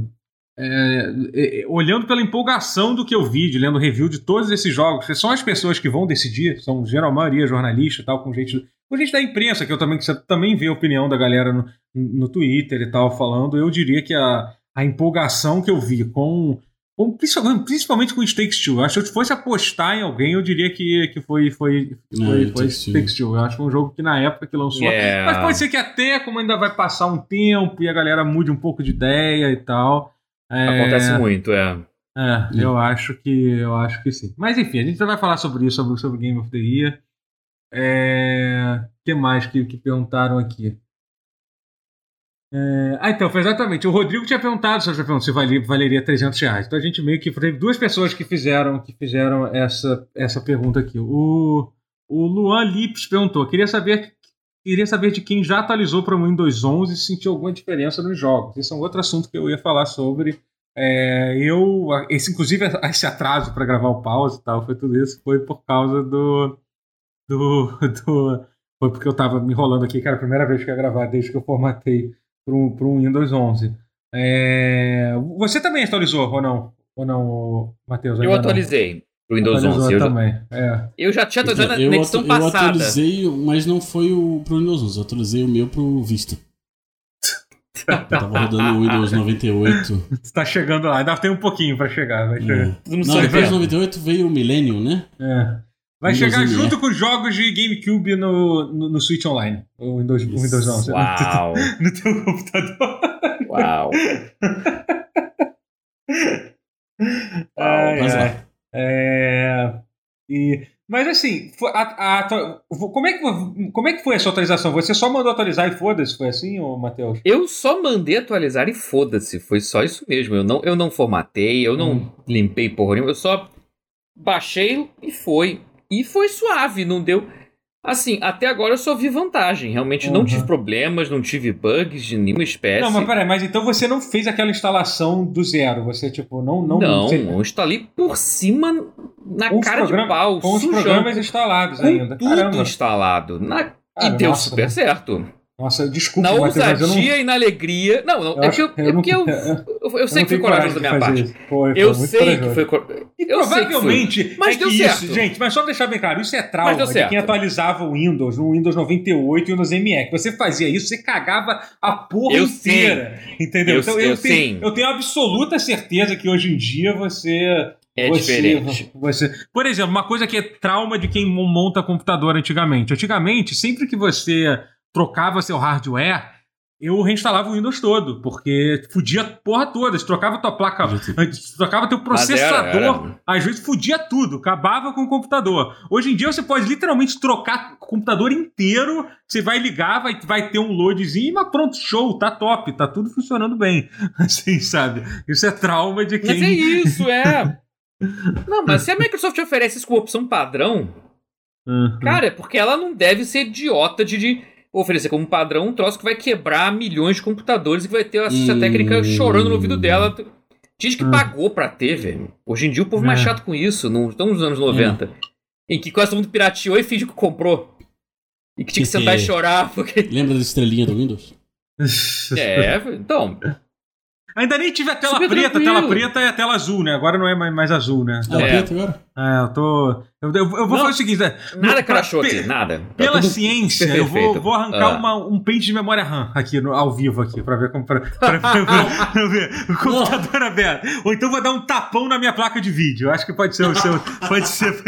é, é, olhando pela empolgação do que eu vi, de lendo review de todos esses jogos, que são as pessoas que vão decidir, são geral maioria jornalista tal, com gente, com gente da imprensa, que eu também, que você também vê a opinião da galera no, no Twitter e tal, falando, eu diria que a, a empolgação que eu vi com, com principalmente com Stakes 2, eu acho que se fosse apostar em alguém, eu diria que, que foi, foi, foi, foi, foi Stakes 2. Eu acho que foi um jogo que na época que lançou. Yeah. Mas pode ser que até, como ainda vai passar um tempo e a galera mude um pouco de ideia e tal. É... Acontece muito, é. É, eu acho que eu acho que sim. Mas enfim, a gente vai falar sobre isso, sobre, sobre Game of the Year. É... O que mais que, que perguntaram aqui? É... Ah, então, foi exatamente. O Rodrigo tinha perguntado se valia, valeria 300 reais. Então a gente meio que teve duas pessoas que fizeram que fizeram essa, essa pergunta aqui. O, o Luan Lips perguntou: queria saber Queria saber de quem já atualizou para o Windows 11 e sentiu alguma diferença nos jogos. Esse é um outro assunto que eu ia falar sobre. É, eu, esse, inclusive, [laughs] esse atraso para gravar o pause e tal, foi tudo isso, foi por causa do. do, [laughs] do foi porque eu estava me enrolando aqui, cara, a primeira vez que eu ia gravar desde que eu formatei para um Windows 11. É, você também atualizou ou não? Ou não, Matheus? Eu atualizei pro Windows 11. Eu também. Já, é. eu já tinha atualizado na edição passada. Eu atualizei, mas não foi o, pro Windows 11. Eu atualizei o meu pro Vista. [laughs] eu tava rodando o Windows 98. Você tá chegando lá, ainda tem um pouquinho pra chegar. Vai chegar. É. Não, depois do 98 veio o Millennium, né? É. Vai Windows chegar junto com os jogos de GameCube no, no, no Switch Online. O Windows, o Windows 11. Uau! [laughs] No teu computador. Uau! [laughs] Ai, Mas ai. É, e, mas assim, a, a, como, é que, como é que foi essa atualização? Você só mandou atualizar e foda-se? Foi assim, ô Matheus? Eu só mandei atualizar e foda-se. Foi só isso mesmo. Eu não, eu não formatei, eu não hum. limpei porra nenhuma. Eu só baixei e foi. E foi suave, não deu. Assim, até agora eu só vi vantagem. Realmente uhum. não tive problemas, não tive bugs de nenhuma espécie. Não, mas peraí, mas então você não fez aquela instalação do zero? Você, tipo, não. Não, não você... eu instalei por cima na com cara de pau. Com os programas instalados ainda. Tudo Caramba. instalado. Na... e deu nossa, super certo. Nossa, desculpa. Na ousadia não... e na alegria. Não, não, eu é que eu, é que eu, [laughs] eu, eu sei que foi corajoso da minha parte. Foi, eu sei que foi corajoso. Eu provavelmente. Que foi. Mas é deu certo. Isso, gente, mas só deixar bem claro, isso é trauma de quem atualizava o Windows no Windows 98 e Windows ME. Que você fazia isso, você cagava a porra eu inteira. Sei. Entendeu? Eu, então eu, tenho, eu tenho absoluta certeza que hoje em dia você. É você, diferente. Você, por exemplo, uma coisa que é trauma de quem monta computador antigamente. Antigamente, sempre que você trocava seu hardware, eu reinstalava o Windows todo, porque fudia a porra toda. Trocava tua placa, trocava teu processador, era, era. às vezes fudia tudo, acabava com o computador. Hoje em dia você pode literalmente trocar o computador inteiro, você vai ligar, vai, vai ter um loadzinho, mas pronto, show, tá top, tá tudo funcionando bem. [laughs] Assim, sabe? Isso é trauma de quem. Mas é isso, é. Não, mas se a Microsoft oferece isso como opção padrão, uhum. cara, é porque ela não deve ser idiota de, de oferecer como padrão um troço que vai quebrar milhões de computadores e que vai ter a assistência hum. técnica chorando no ouvido dela. Gente que hum. pagou pra ter, velho. Hoje em dia o povo é mais chato com isso, não estamos nos anos 90. Hum. Em que quase todo mundo pirateou e fingiu que comprou. E que tinha que, que sentar e chorar. Porque... [laughs] Lembra da estrelinha do Windows? é, então. Ainda nem tive a tela Super preta, a tela preta é a tela azul, né? Agora não é mais, mais azul, né? Tela é. preta agora? É, eu tô. Eu, eu- eu vou Não, fazer o seguinte: né? Nada aqui, nada. Tá Pela ciência, eu vou, perfeito. vou arrancar Ah. uma- um pente de memória RAM aqui no- ao vivo aqui, pra ver como. Pra, pra- pra- [laughs] pra ver o computador aberto. Ou então vou dar um tapão na minha placa de vídeo. Acho que pode ser o seu. Pode ser,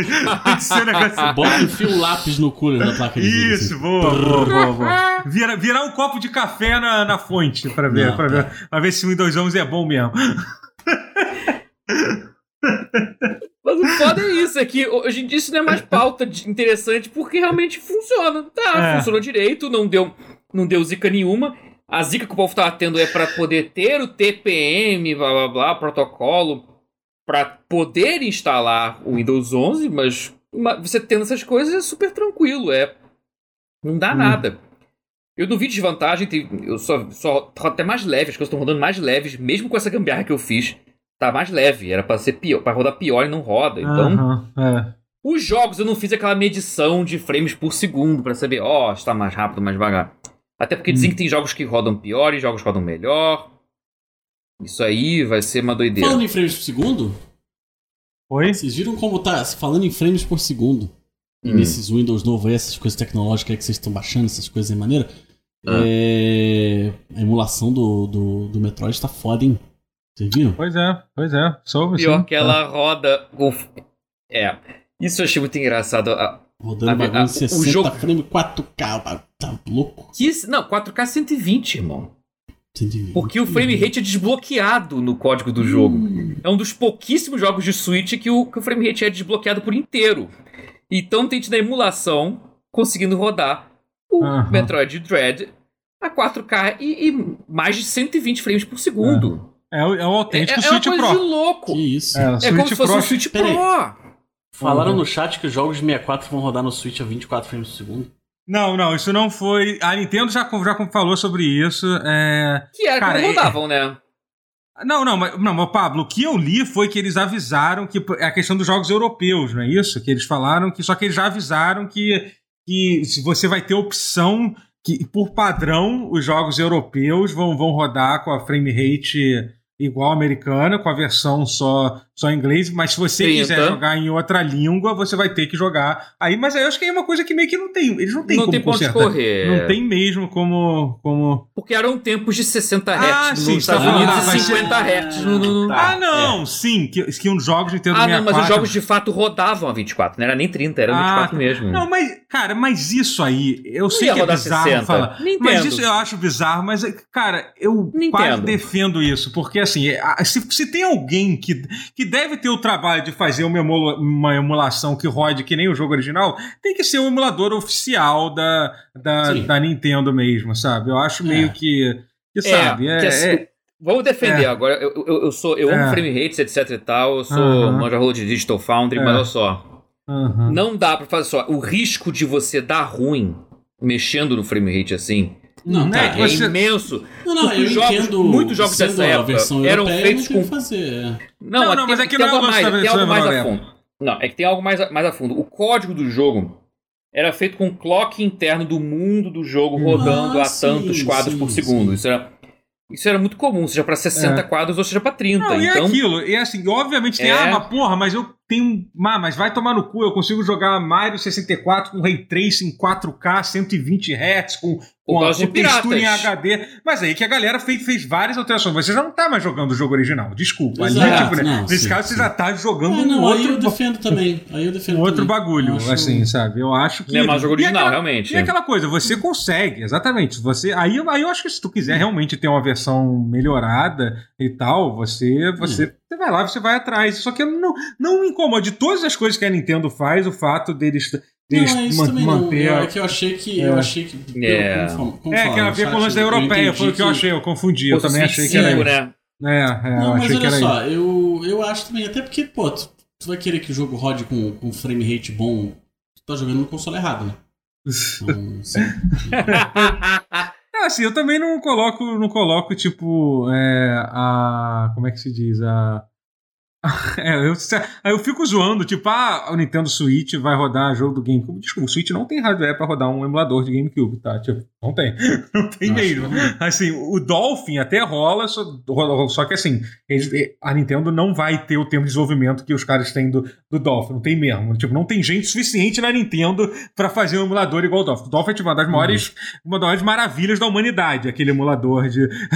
pode ser um negócio. Bota um lápis no cooler da placa de vídeo. Isso, assim. boa, boa, boa, boa. [laughs] Vira, virar um copo de café na, na fonte pra ver, Não, pra, tá. ver pra ver se o Windows 11 é bom mesmo. [laughs] Mas o foda é isso, é que hoje em dia isso não é mais [laughs] pauta de- interessante porque realmente funciona. Tá, É. funcionou direito, não deu, não deu zica nenhuma. A zica que o povo tava tendo é pra poder ter o TPM, blá blá blá, protocolo, pra poder instalar o Windows 11, mas você tendo essas coisas é super tranquilo, é. Não dá Hum. nada. Eu não vi desvantagem, eu só, só tá até mais leve, as coisas estão rodando mais leves, mesmo com essa gambiarra que eu fiz. Tá mais leve, era pra ser pior, para rodar pior e não roda. Então, Aham, é. os jogos eu não fiz aquela medição de frames por segundo pra saber, ó, está mais rápido, mais devagar. Até porque dizem que tem jogos que rodam pior e jogos que rodam melhor. Isso aí vai ser uma doideira. Falando em frames por segundo, Oi? vocês viram como tá falando em frames por segundo? E Hum. nesses Windows novos aí, essas coisas tecnológicas aí que vocês estão baixando, essas coisas aí maneira. Ah. É... A emulação do, do, do Metroid tá foda, hein? Vocês viram? Pois é, pois é. Soube, Pior sim. que ela roda com. É. Isso eu achei muito engraçado. A- Rodando A- bagulho a- em o 60 jogo- frames 4K, o bagulho tá louco. Que, não, 4K 120, irmão. 120. Porque o frame rate é desbloqueado no código do jogo. É um dos pouquíssimos jogos de Switch que o, que o frame rate é desbloqueado por inteiro. Então tente na emulação conseguindo rodar o Aham. Metroid Dread a 4K e, e mais de 120 frames por segundo. É, o- é o É, autêntico é uma Switch coisa Pro. de louco. Que isso. É, É Switch como se fosse Pro. um Switch Pera aí. Pro. Falaram Uhum. no chat que os jogos de 64 vão rodar no Switch a 24 frames por segundo. Não, não, isso não foi. A Nintendo já, já falou sobre isso. É... Que era Cara, como é- rodavam, né? Não, não, mas, não, mas Pablo, o que eu li foi que eles avisaram que é a questão dos jogos europeus, não é isso? Que eles falaram que só que eles já avisaram que, que se você vai ter opção que por padrão os jogos europeus vão, vão rodar com a frame rate igual americana, com a versão só só em inglês, mas se você 30. quiser jogar em outra língua, você vai ter que jogar. Aí, mas aí eu acho que é uma coisa que meio que não tem, eles não têm não como tem ponto de consertar. correr. Não tem mesmo como como Porque eram tempos de 60 Ah, Hz sim, nos tá Estados falando, Unidos ah, e vai 50 Hz no, no- no- Tá. Ah, não, sim, que, que uns jogos Nintendo Ah, 64... não, mas os jogos de fato rodavam a 24, não era nem 30, era Ah, 24 mesmo. Não, mas, cara, mas isso aí, eu sei ia que é bizarro 60. falar. Nintendo. Mas isso eu acho bizarro, mas, cara, eu Nintendo. quase defendo isso, porque assim, se, se tem alguém que, que deve ter o trabalho de fazer uma, emula- uma emulação que rode que nem o jogo original, tem que ser o emulador oficial da, da, da Nintendo mesmo, sabe? Eu acho meio É. que, que É, sabe, é, que assim, é- Vamos defender É. agora. Eu, eu, eu sou, eu amo É. frame rates, etc e tal. Eu sou Aham. manja rola de Digital Foundry, É. mas olha só. Não dá pra fazer só. O risco de você dar ruim mexendo no frame rate assim Não, Né, tá. que é você- imenso. Não, não, eu os jogos- entendo. muitos jogos dessa a época versão eram feitos com- fazer. é. Não, Não, é não, que mas tem, é que tem não é algo mais, tem algo mais a fundo. Não, é que tem algo mais, a- mais a fundo. O código do jogo era feito com clock interno do mundo do jogo rodando Ah, a sim, tantos quadros sim, por segundo. sim. Isso era, isso era muito comum, seja pra 60 É. quadros ou seja pra 30. Não, e é então, aquilo, e assim, obviamente tem, É. ah, mas porra, mas eu tenho. Ah, mas vai tomar no cu, eu consigo jogar Mario 64 com Ray Tracing 4K, 120 Hz, com, com, de com textura em piratas. HD. Mas aí que a galera fez, fez várias alterações. Você já não tá mais jogando o jogo original, desculpa. Ali, Exato, tipo, né, não, nesse sim, caso, sim. você já tá jogando Ah, um não, aí eu outro. defendo também. Aí eu defendo Um outro também. bagulho, acho- assim, sabe? Eu acho que. não é mais jogo E original, aquela- realmente. E aquela coisa, você consegue, exatamente. Você, aí, aí eu acho que se tu quiser realmente ter uma versão melhorada e tal, você, você, você vai lá, você vai atrás. Só que não, não me incomoda. De todas as coisas que a Nintendo faz, o fato deles, Não, é isso man- também não. manter. Eu- a- É que eu achei que. É. Eu achei que. É. como- como É, fala, que ela vê com o lance da eu europeia, foi o que eu achei, eu confundi. Eu também achei que era 25, isso. né? É, é, Não, eu mas achei que olha era isso. só, eu, eu acho também, até porque, pô, tu, tu vai querer que o jogo rode com, com frame rate bom, tu tá jogando no console errado, né? [laughs] Então, assim, É, [laughs] assim, eu também não coloco, não coloco, tipo, é, a. Como é que se diz? A. [laughs] É, eu, eu fico zoando, tipo, ah, o Nintendo Switch vai rodar jogo do GameCube. Desculpa, o Switch não tem hardware pra rodar um emulador de GameCube, tá? Tipo, [laughs] Não tem. Não tem Acho mesmo. não. Assim, o Dolphin até rola, só, só que assim, eles- a Nintendo não vai ter o tempo de desenvolvimento que os caras têm do, do Dolphin. Não tem mesmo. Tipo, não tem gente suficiente na Nintendo pra fazer um emulador igual o Dolphin. O Dolphin é tipo, uma das maiores, uma das maiores maravilhas da humanidade, aquele emulador de. [laughs]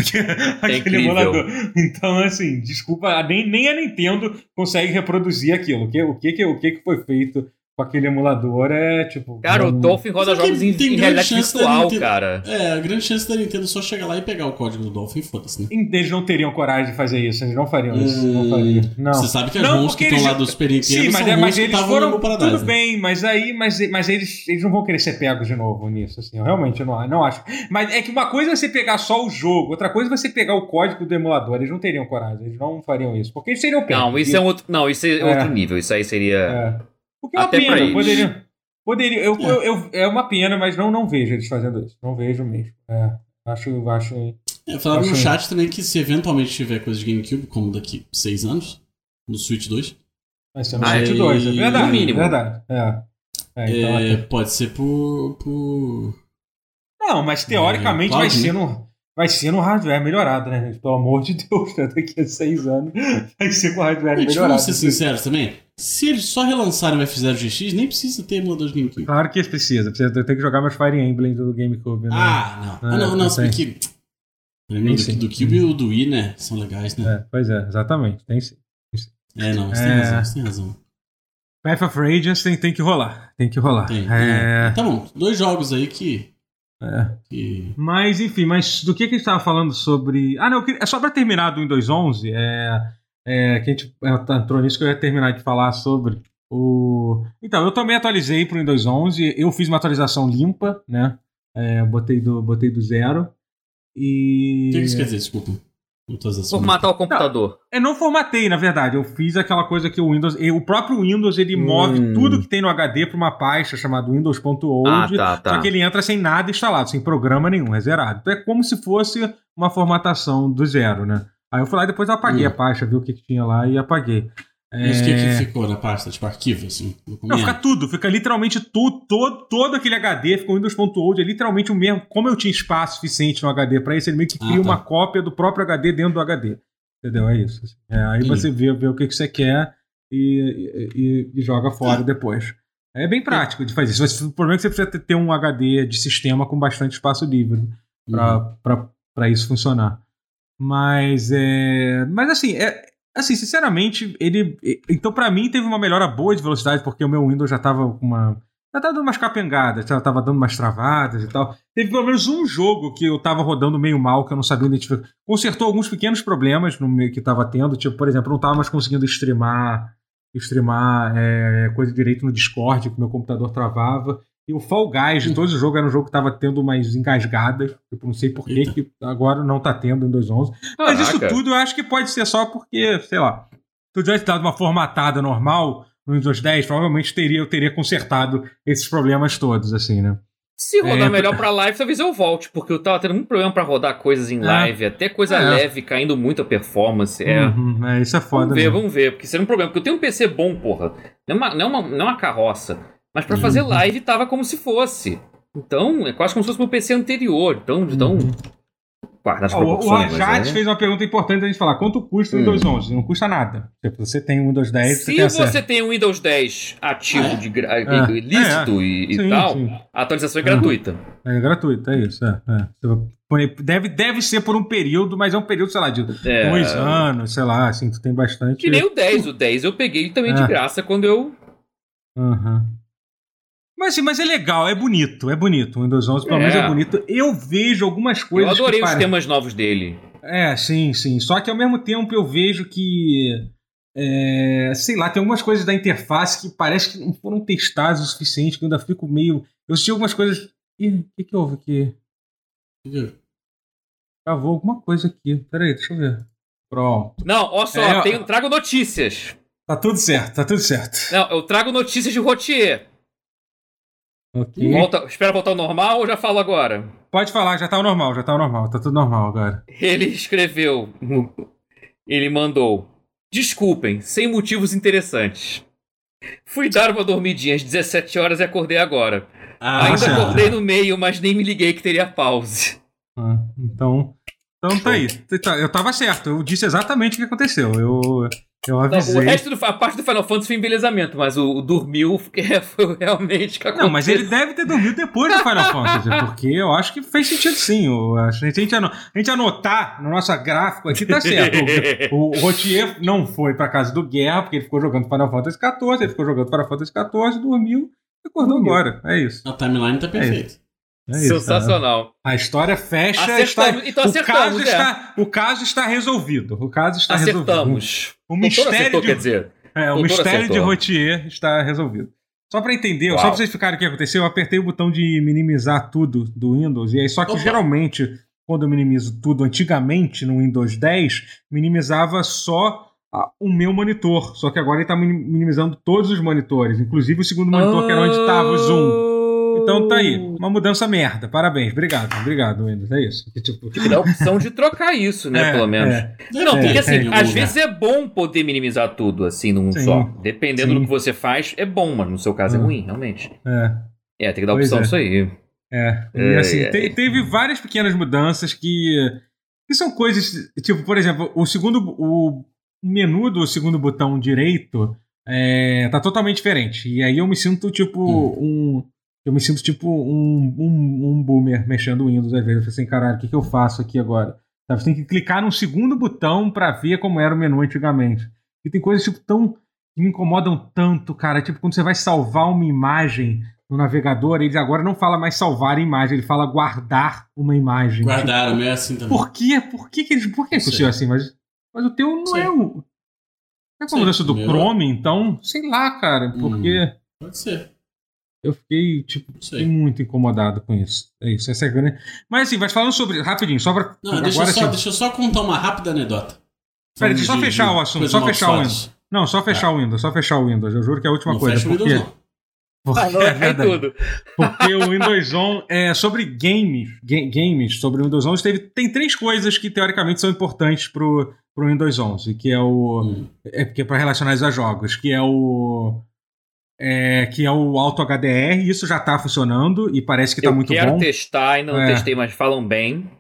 aquele incrível. emulador. Então, assim, desculpa, nem, nem a Nintendo consegue reproduzir aquilo. O que, o que, o que foi feito com aquele emulador é tipo. Cara, o não- Dolphin roda jogos em, em realidade virtual, Nintendo- cara. É, a grande chance da Nintendo só chegar lá e pegar o código do Dolphin e foda-se, né? Eles não teriam coragem de fazer isso, eles não fariam isso. Não Hum, fariam. Não. Você sabe que as Não, mãos que estão lá eles- do Super Nintendo Sim, mas, são é, mas que eles estavam foram. no Paradise. Tudo né? bem, mas aí. Mas, mas eles, eles não vão querer ser pegos de novo nisso, assim. Eu realmente não, não acho. Mas é que uma coisa é você pegar só o jogo, outra coisa é você pegar o código do emulador. Eles não teriam coragem, eles não fariam isso. Porque eles seriam pegos. Não, isso é um outro. Não, isso é, É. outro nível. Isso aí seria. É. Porque é uma Até pena. eles. Poderiam. Poderiam. Eu, É. eu, eu- é uma pena, mas não, não vejo eles fazendo isso. Não vejo mesmo. É. Acho. acho É, falaram no Acho- chat também que se eventualmente tiver coisa de GameCube, como daqui seis anos, no Switch 2, vai ser no Ah, Switch e- 2. É verdade. no mínimo. verdade. É. É, então, é, até- pode ser por. por... Não, mas teoricamente É, vai pode, ser no. Vai ser no hardware melhorado, né, gente? Pelo amor de Deus, né? daqui a seis anos vai ser com hardware Gente, melhorado. vamos ser sinceros também. Se eles só relançarem o F0GX, nem precisa ter emulador de GameCube. Claro que precisa. precisa eu tenho que jogar meus Fire Emblem do GameCube. Né? Ah, não. É, ah, não, não, não tem. que. Tem sim. do Cube e o do Wii, né? São legais, né? É, pois é, exatamente. Tem sim. É, não, você É. tem razão, você tem razão. Path of Radiance tem, tem que rolar. Tem que rolar. Tem, é, Tá bom, dois jogos aí que. É. que... Mas, enfim, mas do que, que a gente estava falando sobre. Ah, não, queria- é só para terminar do Windows 11, é, é, que a gente é, entrou nisso que eu ia terminar de falar sobre o. Então, eu também atualizei para o Windows 11, eu fiz uma atualização limpa, né? É, botei, do, botei do zero. E. O que que isso quer dizer? Desculpa. Formatar o computador. Eu não formatei, na verdade. Eu fiz aquela coisa que o Windows. e O próprio Windows ele move Hum. tudo que tem no HD para uma pasta chamada Windows.old. Ah, tá, Só tá. que ele entra sem nada instalado, sem programa nenhum, é zerado. Então é como se fosse uma formatação do zero, né? Aí eu fui lá e depois eu apaguei Hum. a pasta, vi o que, que tinha lá e apaguei. Mas o que, É, que ficou na pasta? Tipo arquivo, assim? Não, fica tudo, fica literalmente tudo, todo, todo aquele HD, fica o Windows.old, é literalmente o mesmo. Como eu tinha espaço suficiente no HD para isso, ele meio que Ah, cria tá. uma cópia do próprio HD dentro do HD. Entendeu? É isso. assim. É, aí Entendi. você vê, vê o que, que você quer e, e- e joga fora depois. É bem prático de fazer isso. O problema é que você precisa ter- um HD de sistema com bastante espaço livre Uhum. para isso funcionar. Mas é, mas assim, é assim, sinceramente, ele então para mim teve uma melhora boa de velocidade porque o meu Windows já tava com uma já tava dando umas capengadas, já tava dando umas travadas e tal. Teve pelo menos um jogo que eu tava rodando meio mal, que eu não sabia identificar. Consertou alguns pequenos problemas no meio que tava tendo, tipo, por exemplo, eu não tava mais conseguindo streamar streamar é, coisa direito no Discord, que meu computador travava. E o Fall Guys de todos os jogos era um jogo que tava tendo umas engasgadas. Tipo, não sei por que que agora não tá tendo em 2.11. Mas isso tudo eu acho que pode ser só porque, sei lá, se eu tivesse dado uma formatada normal no Windows 10, provavelmente teria, eu teria consertado esses problemas todos, assim, né? Se rodar É, melhor pra live, talvez eu volte, porque eu tava tendo muito problema pra rodar coisas em É. live, até coisa É. leve, caindo muito a performance. É. Uhum, é, isso é foda. Vamos ver, mesmo. vamos ver, porque seria um problema, porque eu tenho um PC bom, porra. Não é uma, não é uma, não é uma carroça. Mas pra fazer Uhum. live tava como se fosse. Então, é quase como se fosse meu PC anterior. Então, então guarda as Ó, o, Rajat é. fez uma pergunta importante a gente falar. Quanto custa o Hum. Windows 11? Não custa nada. Tipo, você tem o Windows 10, você Se tem acesso. você tem um Windows 10 ativo, Ah, é? de gra- É. lícito e, e Sim, tal, sim. a atualização é Uhum. gratuita. É gratuito, é isso. É, é. Você vai pôr- Deve, deve ser por um período, mas é um período, sei lá, de É. dois anos, sei lá, assim, tu tem bastante. Que nem o 10. O 10 eu peguei também de É. graça quando eu. Aham. Mas, assim, mas é legal, é bonito, é bonito. O Windows 11 pelo É. menos é bonito. Eu vejo algumas Eu coisas. adorei que os temas novos dele. É, sim, sim. Só que ao mesmo tempo eu vejo que. é, sei lá, tem algumas coisas da interface que parece que não foram testadas o suficiente, que eu ainda fico meio. Eu assisti algumas coisas. Ih, o que, que houve aqui? Travou alguma coisa aqui. Peraí, deixa eu ver. Pronto. Não, ó só, É, tenho- trago notícias. Tá tudo certo, tá tudo certo. Não, eu trago notícias de Rotier. Ok. Volta, espera voltar ao normal ou já falo agora? Pode falar, já tá o normal, já tá o normal, tá tudo normal agora. Ele escreveu. Ele mandou. Desculpem, sem motivos interessantes. fui dar uma dormidinha às 17 horas e acordei agora. Ah, Ainda certo. acordei no meio, mas nem me liguei que teria pause. Ah, então, então tá aí. Tá, Eu tava certo, eu disse exatamente o que aconteceu. Eu, eu Não, avisei. o resto do, a parte do Final Fantasy foi embelezamento, mas o, o dormiu [laughs] foi realmente que Não, mas ele aconteceu. deve ter dormido depois do Final Fantasy, porque eu acho que fez sentido sim. Eu a gente, a gente anotar no nosso gráfico aqui, tá certo. O, o Rotier não foi pra casa do Guerra, porque ele ficou jogando Final Fantasy XIV, ele ficou jogando Final Fantasy XIV, dormiu e acordou Dormiu. agora. É isso. A timeline tá perfeita. É isso. Sensacional. A história fecha. Acertamos. Está, Então o, acertamos, caso é. está, o caso está resolvido. O caso está resolvido. Acertamos. O mistério acertou, de quer dizer. É, o mistério de acertou. Rotier está resolvido. Só pra entender, Uau. só pra vocês ficarem o que aconteceu, eu apertei o botão de minimizar tudo do Windows, e aí só que Opa. geralmente, quando eu minimizo tudo antigamente no Windows 10, minimizava só ah, o meu monitor. Só que agora ele tá minim- minimizando todos os monitores, inclusive o segundo monitor, que era onde estava o Zoom. Então tá aí, uma mudança merda. Parabéns, obrigado, obrigado, Windows. É isso. Que, tipo, Tem que dar a opção de trocar isso, né? é, pelo menos. é. Não, ter, porque É, assim, às vezes é bom poder minimizar tudo assim num Sim. só. Dependendo Sim. do que você faz, é bom, mas no seu caso é Hum. ruim, realmente. É. É, tem que dar a Pois opção é. disso aí. É, e É, assim, é. te- teve várias pequenas mudanças que, que são coisas, tipo, por exemplo, o segundo, o menu do segundo botão direito é, tá totalmente diferente. E aí eu me sinto, tipo, um... Eu me sinto, tipo, um, um, um boomer mexendo o Windows às vezes. Eu falei assim, caralho, o que, que eu faço aqui agora? Sabe, Você tem que clicar num segundo botão pra ver como era o menu antigamente. E tem coisas, tipo, tão... que me incomodam tanto, cara. Tipo, quando você vai salvar uma imagem no navegador, ele agora não fala mais salvar a imagem, ele fala guardar uma imagem. Guardaram, meio assim Tipo, também. por quê? Por que, eles. Por que é assim? Mas, mas o teu não Sei. é o. Não é mudança do Chrome, então, sei lá, cara, Hum. porque Pode ser. Eu fiquei, tipo, sei. fiquei muito incomodado com isso. É isso, essa é a grande. Mas assim, mas falando sobre. Rapidinho, só pra. Não, deixa, eu agora só, sim. deixa eu só contar uma rápida anedota. Peraí, deixa eu só fechar de o assunto, só fechar o amaldiçoadas. Não, só fechar o Windows, só fechar o Windows. Eu juro que é a última Não coisa. fecha o porque, Windows, não. porque Ah, não, é é tudo. Porque o Windows 11 é sobre games, ga- games sobre o Windows 11 teve, tem três coisas que teoricamente são importantes pro, pro Windows 11, que é o Hum. é porque para relacionar isso a jogos, que é o é, que é o Auto HDR, isso já tá funcionando e parece que tá eu muito quero bom. testar, ainda não É. testei, mas falam bem.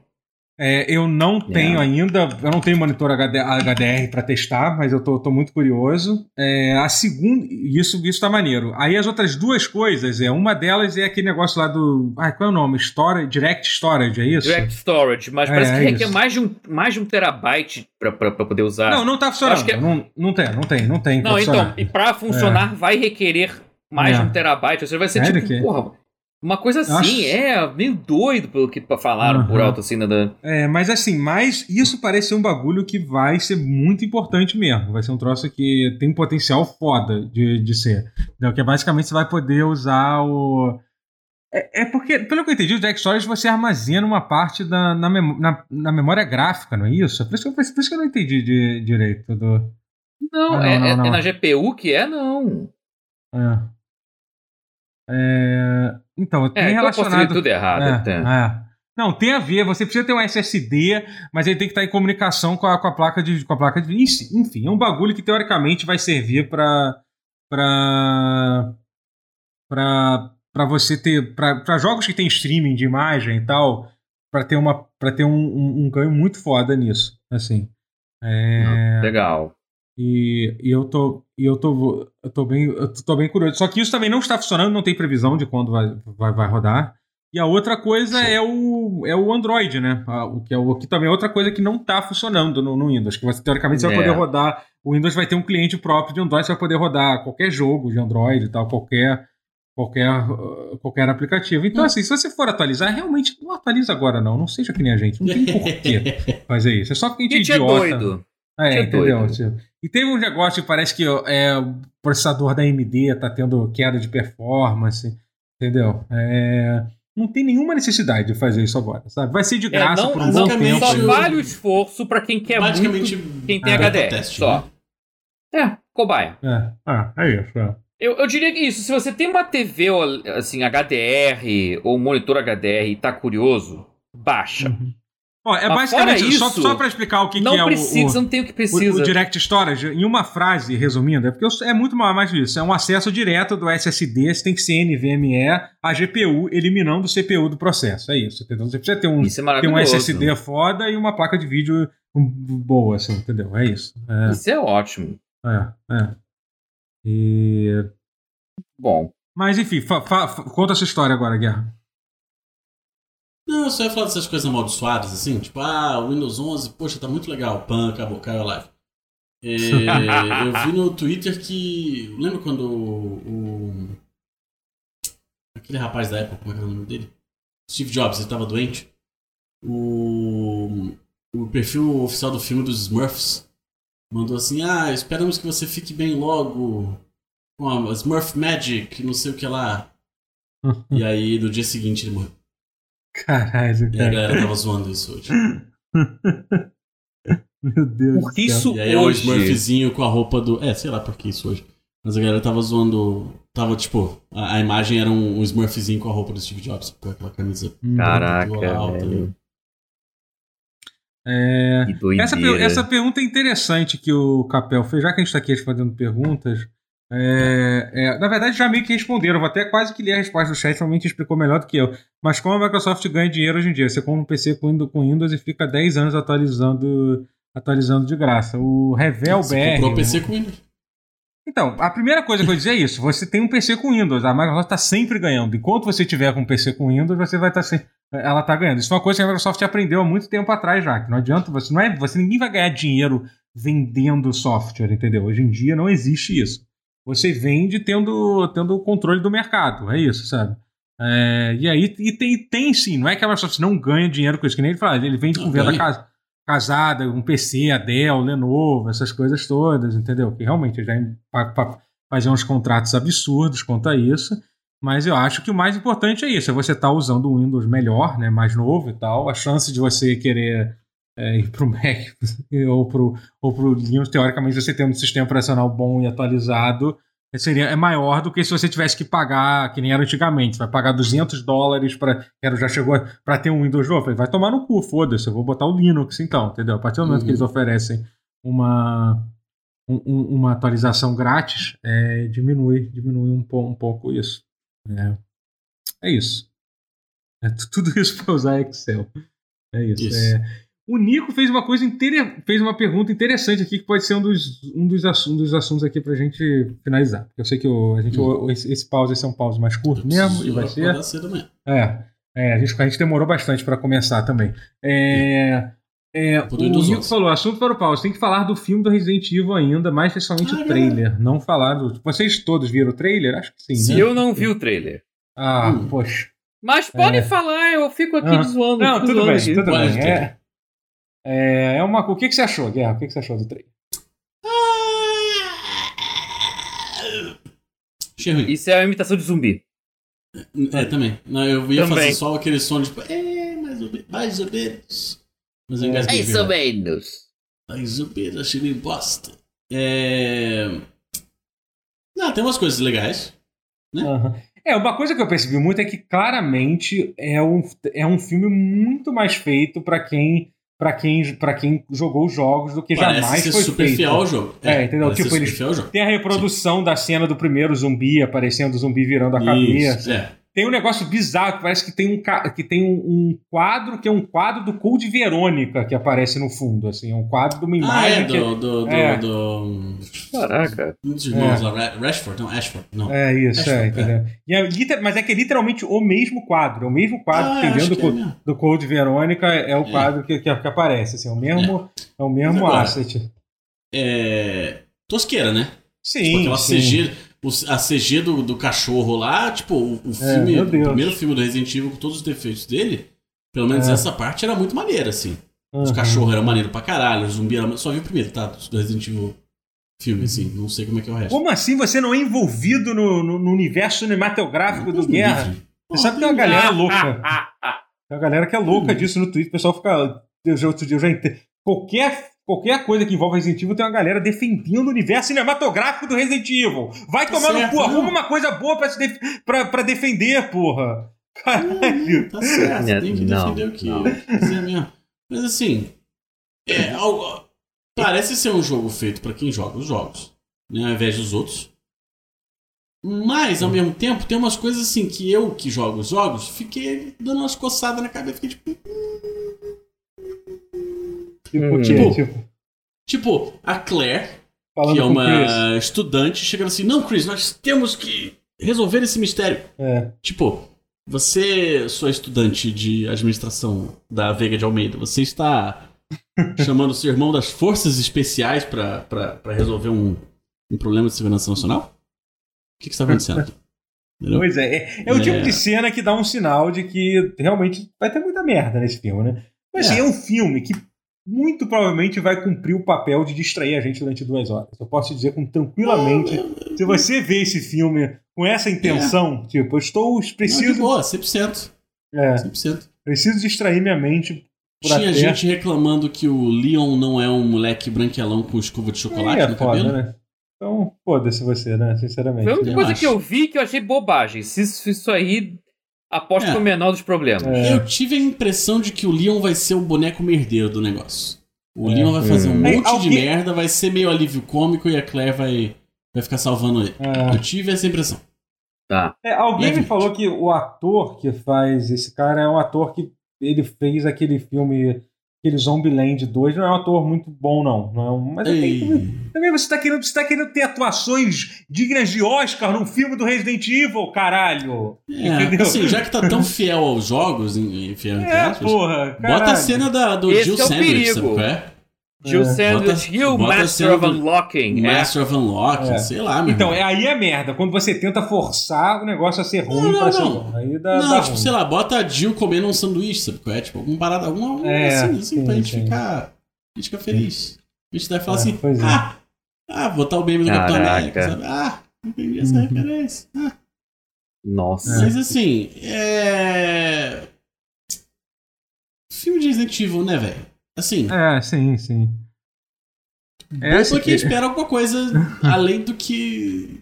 É, eu não tenho ainda, eu não tenho monitor HD, HDR para testar, mas eu tô, tô muito curioso. É, a segunda, isso isso tá maneiro. Aí as outras duas coisas, é uma delas é aquele negócio lá do, ah, qual é o nome? Storage, Direct Storage, é isso? Direct Storage, mas É, parece que é requer mais de um, mais de um terabyte pra poder usar. Não, não tá funcionando. Que é- não, não tem, não tem, não tem. Não, então, funcionar. e pra funcionar vai requerer mais É. de um terabyte. Ou seja, vai ser tipo, porra, uma coisa assim, Nossa. é meio doido pelo que falaram por Aham. alto, assim, né. É, mas assim, mas isso parece ser um bagulho que vai ser muito importante mesmo. Vai ser um troço que tem potencial foda de, de ser. Entendeu? Que é basicamente você vai poder usar o. É, é porque, pelo que eu entendi, o Direct Storage você armazena uma parte da, na, mem- na, na memória gráfica, não é isso? Por isso que eu, por isso que eu não entendi de- direito. Do, Não, Ah, não, é, não, é- não. é na GPU que é, não. é. É, então, tem É, então relacionado. tudo errado. É, até. é. Não, tem a ver. Você precisa ter um SSD, mas ele tem que estar em comunicação com a, com a placa de, com a placa de, enfim, é um bagulho que teoricamente vai servir para para para para você ter para jogos que tem streaming de imagem e tal, para ter uma para ter um, um, um ganho muito foda nisso, assim. É, Legal. E, e eu tô e eu tô eu tô bem eu tô bem curioso. Só que isso também não está funcionando, não tem previsão de quando vai, vai, vai rodar. E a outra coisa é o, é o Android, né? O que, é o, que também é outra coisa que não está funcionando no, no Windows. Que você, teoricamente você vai É. poder rodar. O Windows vai ter um cliente próprio de Android, você vai poder rodar qualquer jogo de Android e tal, qualquer, qualquer, ah, qualquer aplicativo. Então, assim, se você for atualizar, realmente não atualiza agora, não. Não seja que nem a gente. Não tem porquê [laughs] fazer isso. É só porque a gente Gente é é idiota. doido. É, Que é entendeu? doido. Tipo, E teve um negócio que parece que é, o processador da AMD tá tendo queda de performance, entendeu? É, não tem nenhuma necessidade de fazer isso agora, sabe? Vai ser de É, graça não, por um bom tempo. só vale o esforço pra quem quer Basicamente, muito, quem tem é, HDR. teste, só. né? É, cobaia. É, ah, é isso. É. Eu, eu diria que isso, se você tem uma TV assim, HDR ou um monitor HDR e tá curioso, baixa. Uhum. Ó, é Mas basicamente fora só, isso, só pra explicar o que, não que é o- precisa, o, não tem o que o, precisa. o Direct Storage, em uma frase, resumindo, é porque é muito mais disso. É um acesso direto do SSD, você tem que ser NVMe a GPU, eliminando o CPU do processo. É isso, entendeu? Você precisa ter um, Isso é ter um. SSD foda e uma placa de vídeo boa, assim, entendeu? É isso. É, Isso é ótimo. é, é. E... Bom, Mas enfim, conta essa história agora, Guerra. Não, eu só ia falar dessas coisas amaldiçoadas, assim, tipo, ah, o Windows 11, poxa, tá muito legal, pan, acabou, caiu a live. É, [laughs] eu vi no Twitter que. Lembra quando o, o- Aquele rapaz da Apple, como é era o nome dele? Steve Jobs, ele tava doente. O. O perfil oficial do filme dos Smurfs mandou assim: Ah, esperamos que você fique bem logo com a Smurf Magic, não sei o que lá. [laughs] E aí, no dia seguinte, ele morreu. Caralho, E a cara. galera tava zoando isso hoje. [laughs] Meu Deus Porque do céu. isso E aí é o hoje. Smurfzinho com a roupa do. É, sei lá por que isso hoje. Mas a galera tava zoando. Tava tipo. A, a imagem era um, um Smurfzinho com a roupa do Steve Jobs, com aquela camisa. Hum. Caraca, alta, velho. né? É... Que. Essa, essa pergunta é interessante que o Capel fez, já que a gente está aqui respondendo perguntas. É, é, na verdade, já meio que responderam. Vou até quase que ler a resposta do chat, realmente explicou melhor do que eu. Mas como a Microsoft ganha dinheiro hoje em dia? Você compra um PC com Windows, e fica 10 anos atualizando, atualizando de graça. O Revel Você BR. comprou o PC com Windows. Então, a primeira coisa que eu dizer é isso: você tem um PC com Windows, a Microsoft está sempre ganhando. Enquanto você tiver com um PC com Windows, você vai estar sempre. Ela está ganhando. Isso é uma coisa que a Microsoft aprendeu há muito tempo atrás já. Que não adianta, você não é. Você ninguém vai ganhar dinheiro vendendo software, entendeu? Hoje em dia não existe isso. Você vende tendo, tendo o controle do mercado. É isso, sabe? É, e aí e tem, tem sim, não é que a Microsoft não ganha dinheiro com isso, que nem ele fala, ele vende com venda casada, um PC, a Dell, Lenovo, essas coisas todas, entendeu? Que realmente já faziam uns contratos absurdos quanto a isso. Mas eu acho que o mais importante é isso: é você estar usando um Windows melhor, né, mais novo e tal. A chance de você querer é, ir para o [laughs] Mac ou para ou pro Linux, teoricamente, você tendo um sistema operacional bom e atualizado, é, seria, é maior do que se você tivesse que pagar, que nem era antigamente. Você vai pagar 200 dólares para. Já chegou para ter um Windows novo. Vai tomar no cu, foda-se, eu vou botar o Linux então, entendeu? A partir do momento Uhum. que eles oferecem uma, um- um- uma atualização grátis, é, diminui, diminui um, um pouco isso. É, é isso. É tudo isso para usar Excel. É isso. Isso. É, o Nico fez uma coisa inter... fez uma pergunta interessante aqui que pode ser um dos, um dos, assuntos, um dos assuntos aqui pra gente finalizar. Eu sei que o, a gente, Hum. o- esse, esse pause esse é um pause mais curto Eu mesmo e vai ser. cedo amanhã. É, é a, gente, a gente demorou bastante para começar também. É, é, o Nico 11. falou: assunto para o pause. Tem que falar do filme do Resident Evil ainda, mais especialmente Ah, o é trailer. Não falar do. Vocês todos viram o trailer? Acho que sim, Sim. né? Eu não vi o trailer. Ah, Hum. poxa. Mas pode É. falar, eu fico aqui Ah. zoando. Não, tudo zoando bem, aqui. tudo Pode bem. É, é, é uma. O que, que você achou, Guerra? O que, que você achou do trailer? Isso é uma imitação de zumbi. É, também. Não, eu ia Também. fazer só aquele som de tipo, é, mais ou, me- mais ou menos. Mas eu engasguei. Mais ou menos. Mais ou menos, achei meio bosta. É... Não, tem umas coisas legais. Né? É, uma coisa que eu percebi muito é que claramente é um, é um filme muito mais feito para quem para quem para quem jogou os jogos do que Parece jamais ser foi super feito. fiel ao jogo. É, entendeu? parece Tipo, eles-. Tem a reprodução da cena do primeiro zumbi aparecendo o zumbi virando a cabeça. Isso, é. Tem um negócio bizarro que parece que tem um, que tem um, um quadro que é um quadro do Code Verônica que aparece no fundo, assim, é um quadro de uma Ah, imagem é, que do, do, do, É. do... Caraca. Um dos irmãos lá, Ra- Rashford, não, Ashford, não. É isso, Acho é, entendeu? E é liter- mas é que é literalmente o mesmo quadro, é o mesmo quadro Ah, que tem dentro do, é do Code Verônica, é o É. quadro que, que, que aparece, assim, é o mesmo, é, o mesmo Agora, asset. É... Tosqueira, né? Sim, Tipo, aquela sim. CG, a CG do, do cachorro lá, tipo, o, o É, filme, meu o primeiro filme do Resident Evil com todos os defeitos dele, pelo menos É. essa parte era muito maneira, assim. Os Uhum. cachorros eram maneiro pra caralho, os zumbi era... Só vi o primeiro, tá? Do Resident Evil filme, assim. Não sei como é que é o resto. Como assim você não é envolvido no, no- no universo cinematográfico do Guerra? livre. Você sabe que tem uma galera louca. Tem uma galera que é louca disso no Twitter. O pessoal fica. Eu já, outro dia eu já ente- Qualquer, qualquer coisa que envolva Resident Evil tem uma galera defendendo o universo cinematográfico do Resident Evil. Vai Tá tomar no cu, arruma uma coisa boa pra, se def... pra, pra defender, porra. Caralho. Tá certo, Não, tem que não, defender o que não. mesmo. Mas assim, é algo, parece ser um jogo feito pra quem joga os jogos, né, ao invés dos outros. Mas, ao mesmo tempo, tem umas coisas assim que eu, que jogo os jogos, fiquei dando umas coçadas na cabeça. Fiquei tipo. Tipo, Hum. quê? Tipo, Tipo, Tipo, a Claire, falando que é uma estudante, chegando assim: Não, Chris, nós temos que resolver esse mistério. É. Tipo, você, sua estudante de administração da Veiga de Almeida, você está [laughs] chamando seu irmão das forças especiais pra resolver um, um problema de segurança nacional? O que, que está acontecendo? Entendeu? Pois é, é, é o É. tipo de cena que dá um sinal de que realmente vai ter muita merda nesse filme, né? Mas assim, É. é um filme que muito provavelmente vai cumprir o papel de distrair a gente durante duas horas. Eu posso te dizer com tranquilamente. Se você vê esse filme com essa intenção, tipo, eu estou. Não, de Preciso, boa, 100%. é, 100%. preciso distrair minha mente por Tinha até. gente reclamando que o Leon não é um moleque branquelão com escova de chocolate é, no foda, cabelo. né? Então, foda-se você, né? Sinceramente. Foi a única coisa acho. que eu vi que eu achei bobagem. Se isso, isso aí, aposto É. que é o menor dos problemas. É. Eu tive a impressão de que o Leon vai ser o boneco merdeiro do negócio. O É. Leon vai fazer um Hum. monte de alguém- merda, vai ser meio alívio cômico e a Claire vai, vai ficar salvando ele. É. Eu tive essa impressão. Tá. É, alguém me falou que o ator que faz esse cara é um ator que ele fez aquele filme, aquele Zombieland 2, não é um ator muito bom, não. não é um, mas também, Ei. também você tá querendo, você tá querendo ter atuações dignas de Oscar num filme do Resident Evil, caralho! É, Entendeu? assim, já que tá tão [laughs] fiel aos jogos, entre É, aspas, porra, bota caralho. a cena da, do Esse Jill é perigo. sabe qual é? Jill É. Sandwich e o bota a Master of Unlocking. é. Master of Unlocking, É. sei lá, meu Então, irmão. é, aí é merda, quando você tenta forçar o negócio a ser ruim Não, não, pra ser não. bom. Aí dá, Não, dá tipo, ruim. sei lá, bota a Jill comendo um sanduíche, sabe é? Tipo, alguma parada, alguma, É, assim, assim, pra sim, gente sim. ficar, a gente ficar feliz. A gente deve falar É, assim, é. ah, ah, botar o meme do Capitão. América, sabe? Ah, entendi essa Uhum. referência. Ah. Nossa. Mas assim, é... Filme de Resident Evil, né, velho? Assim, É, sim, sim. É, é, assim, que espera alguma coisa [laughs] além do que...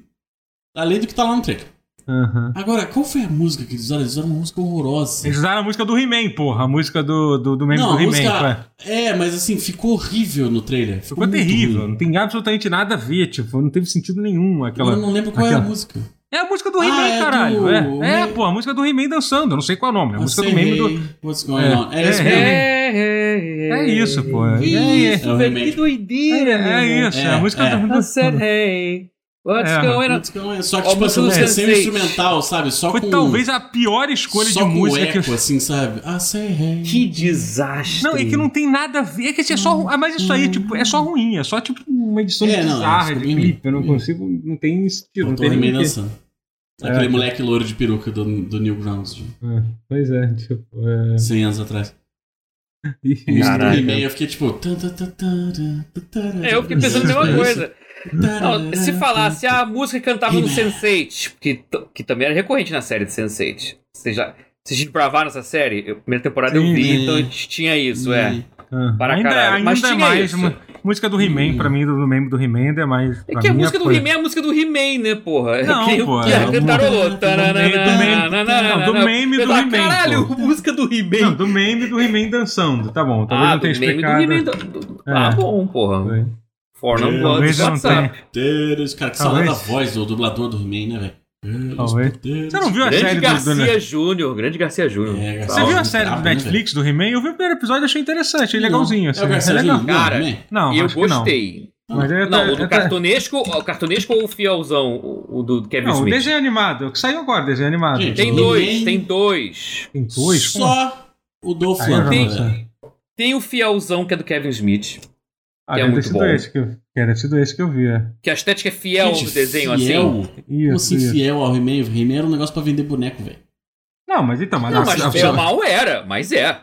Além do que tá lá no trailer. Aham. Agora, qual foi a música que eles usaram? Eles usaram uma música horrorosa. Eles usaram a música do He-Man, porra. A música do, do, do meme Não, do He-Man. música-. É, mas assim, ficou horrível no trailer. Ficou, Ficou terrível. ruim. Não tem absolutamente nada a ver, tipo, não teve sentido nenhum aquela. Eu não lembro qual é aquela- a música. É a música do Ah, He-Man, é caralho. do- É, é pô, a música do He-Man dançando. Eu não sei qual é o nome. É a música do meme do. What's going É, on? É, é, é. É, É isso, pô. É, Que é, isso, É o velho. Que doideira, é, é isso. É, a música é. do. I said, hey, what's É. going on? What's going on? Só que, tipo assim, música do sem Sense8. instrumental, sabe? Só Foi com... talvez a pior escolha só de com música eco, que. assim, sabe? Ah, say hey. Que desastre. Não, é que não tem nada a ver. É que assim, é só. Ah, mas isso aí, tipo, é só ruim. É só, tipo, uma edição É, não, bizarra de clipe. Eu não bem- consigo. Não tem sentido. Não tem que- dançando. É. Aquele moleque louro de peruca do, do Newgrounds, de É, Pois é, tipo. É... 100 anos atrás. [laughs] A. He-Man, eu fiquei tipo... É, eu fiquei pensando a mesma coisa. Não, se falasse a música que cantava no He-Man. Sense8, que, que também era recorrente na série de Sense8. Vocês já vocês desbravaram essa série? Eu, primeira temporada eu vi, então a gente tinha isso, é. Ah, Para ainda, caralho. ainda Mas é tinha mais. isso. Música do He-Man, Hum. pra mim, do, do meme do He-Man, ainda é mais. É que a mim, música do He-Man é a música do He-Man, né, porra? Não, que, pô, que é do- cantarolou. do meme- do não, He-Man, Caralho, [laughs] música do Não, He-Man. do meme do He-Man dançando. Tá bom, talvez Ah, não tenha explicado. É. Ah, bom, porra. For É, Blood não WhatsApp. Poderes, cara, que saudade da voz do dublador do He-Man, né, velho? Talvez. Você não viu a Grande série do, do. Garcia Júnior, grande Garcia Júnior. É, Garcia Você viu a série do brabo, né, Netflix do He-Man? Eu vi o primeiro episódio e achei interessante, achei Não. legalzinho. É Assim. o Garcia é legal. Cara? Não, eu acho que não. gostei. Mas é, Não, o do é- cartunesco, o cartunesco ou o fielzão, o, o do Kevin Não, o Smith? desenho animado, o que saiu agora, desenho animado. Gente, Tem o dois, He-Man- tem dois. Tem dois? Como? Só o eu já Lundgren, não sei. velho. Tem o fielzão que é do Kevin Smith, Ah, que é deve ter muito sido bom. esse que eu, que era sido esse que eu vi. é. que a estética é fiel Gente, ao desenho, assim. fiel? Como Isso, assim, isso. fiel ao He-Man? O He-Man era um negócio pra vender boneco, velho. Não, mas então, mas, Não, mas a- ou mal era, mas é.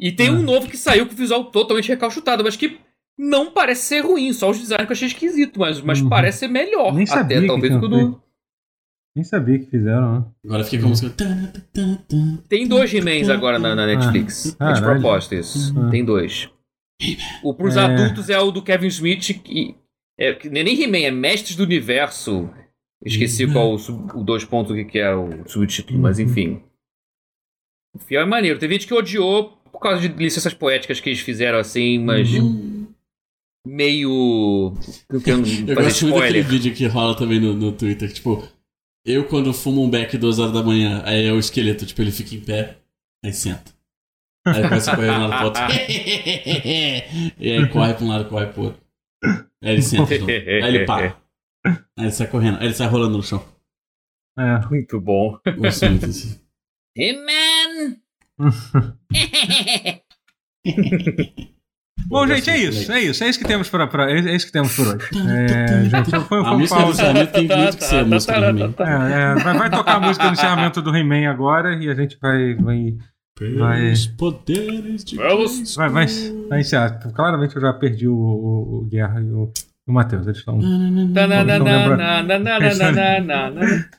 E tem Ah. um novo que saiu com o visual totalmente recalchutado, mas que não parece ser ruim, só os designs que eu achei esquisito, mas, mas Uhum. parece ser melhor. Nem sabia até que talvez que o do. nem sabia que fizeram, né? Agora fica com a música. Tem dois He-Mans agora na, na Netflix. Ah, é de propósito isso. Ah. Tem dois. O pros É. adultos é o do Kevin Smith, que. É, que nem He-Man, é Mestres do Universo. Esqueci Uhum. qual o, sub- o dois pontos que é o subtítulo, mas Uhum. enfim. O fiel é maneiro. Teve gente que odiou por causa de licenças poéticas que eles fizeram assim, mas Uhum. meio. [laughs] Eu quero Eu fazer gosto muito daquele vídeo que rola também no, no Twitter, tipo, eu quando fumo um beck duas horas da manhã, aí é o esqueleto, tipo, ele fica em pé, aí senta. Aí começa a correr de um lado pro outro. e aí corre pra um lado, corre pro outro. Aí ele senta, de novo. aí ele para. Aí ele sai correndo, aí ele sai rolando no chão. É. Muito bom. Gosto muito assim. Hey man! [laughs] Bom, gente, é isso. É isso. É isso que temos pra, pra- é isso que temos por hoje. É, gente, foi, foi A um música do encerramento tem muito que ser a música do He-Man. É, é, vai, vai tocar a música do encerramento do He-Man agora e a gente vai, vai, Vai. Pelos poderes de Vamos. Vai, vai, vai encerrar. Claramente eu já perdi o, o, o Guerra e o, o Matheus. Eles estão. [laughs]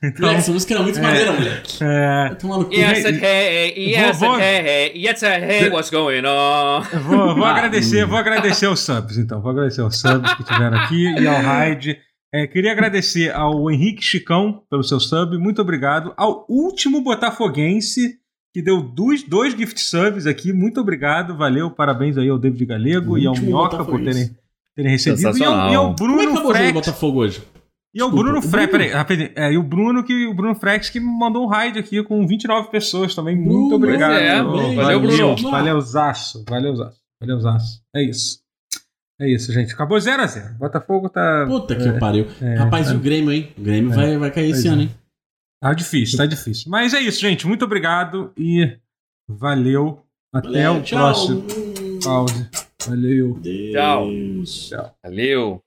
Então, essa música era muito É. maneira, moleque. é, Vai. Yes, hey, yes, Vou- and hey, yes, and hey, what's going on? vou, vou Ah, agradecer, vou agradecer aos subs, então. Vou agradecer aos subs que tiveram aqui e ao Raid. É, queria agradecer ao Henrique Chicão pelo seu sub, muito obrigado. Ao último Botafoguense, que deu dois, dois gift subs aqui, muito obrigado, valeu, parabéns aí ao David Galego e ao Minhoca por terem, terem recebido. E ao, e ao Como é que Bruno acabou o Frex. Botafogo hoje? E ao Bruno Frex, Bruno- peraí, rapidinho. É, e o Bruno, que, o Bruno Frex que mandou um raid aqui com 29 pessoas também. Muito Bruno, obrigado. é, Valeu, valeu, Bruno. Valeuzaço, valeuzaço, valeuzaço. É isso. É isso, gente. Acabou 0x0. Botafogo tá. Puta que pariu. é, Rapaz, é. e o Grêmio, hein? O Grêmio É. vai, vai cair esse é. ano, hein? Tá difícil, tá difícil. Mas é isso, gente. Muito obrigado e valeu. Até Valeu, o tchau. próximo pause. Valeu. Deus. Valeu.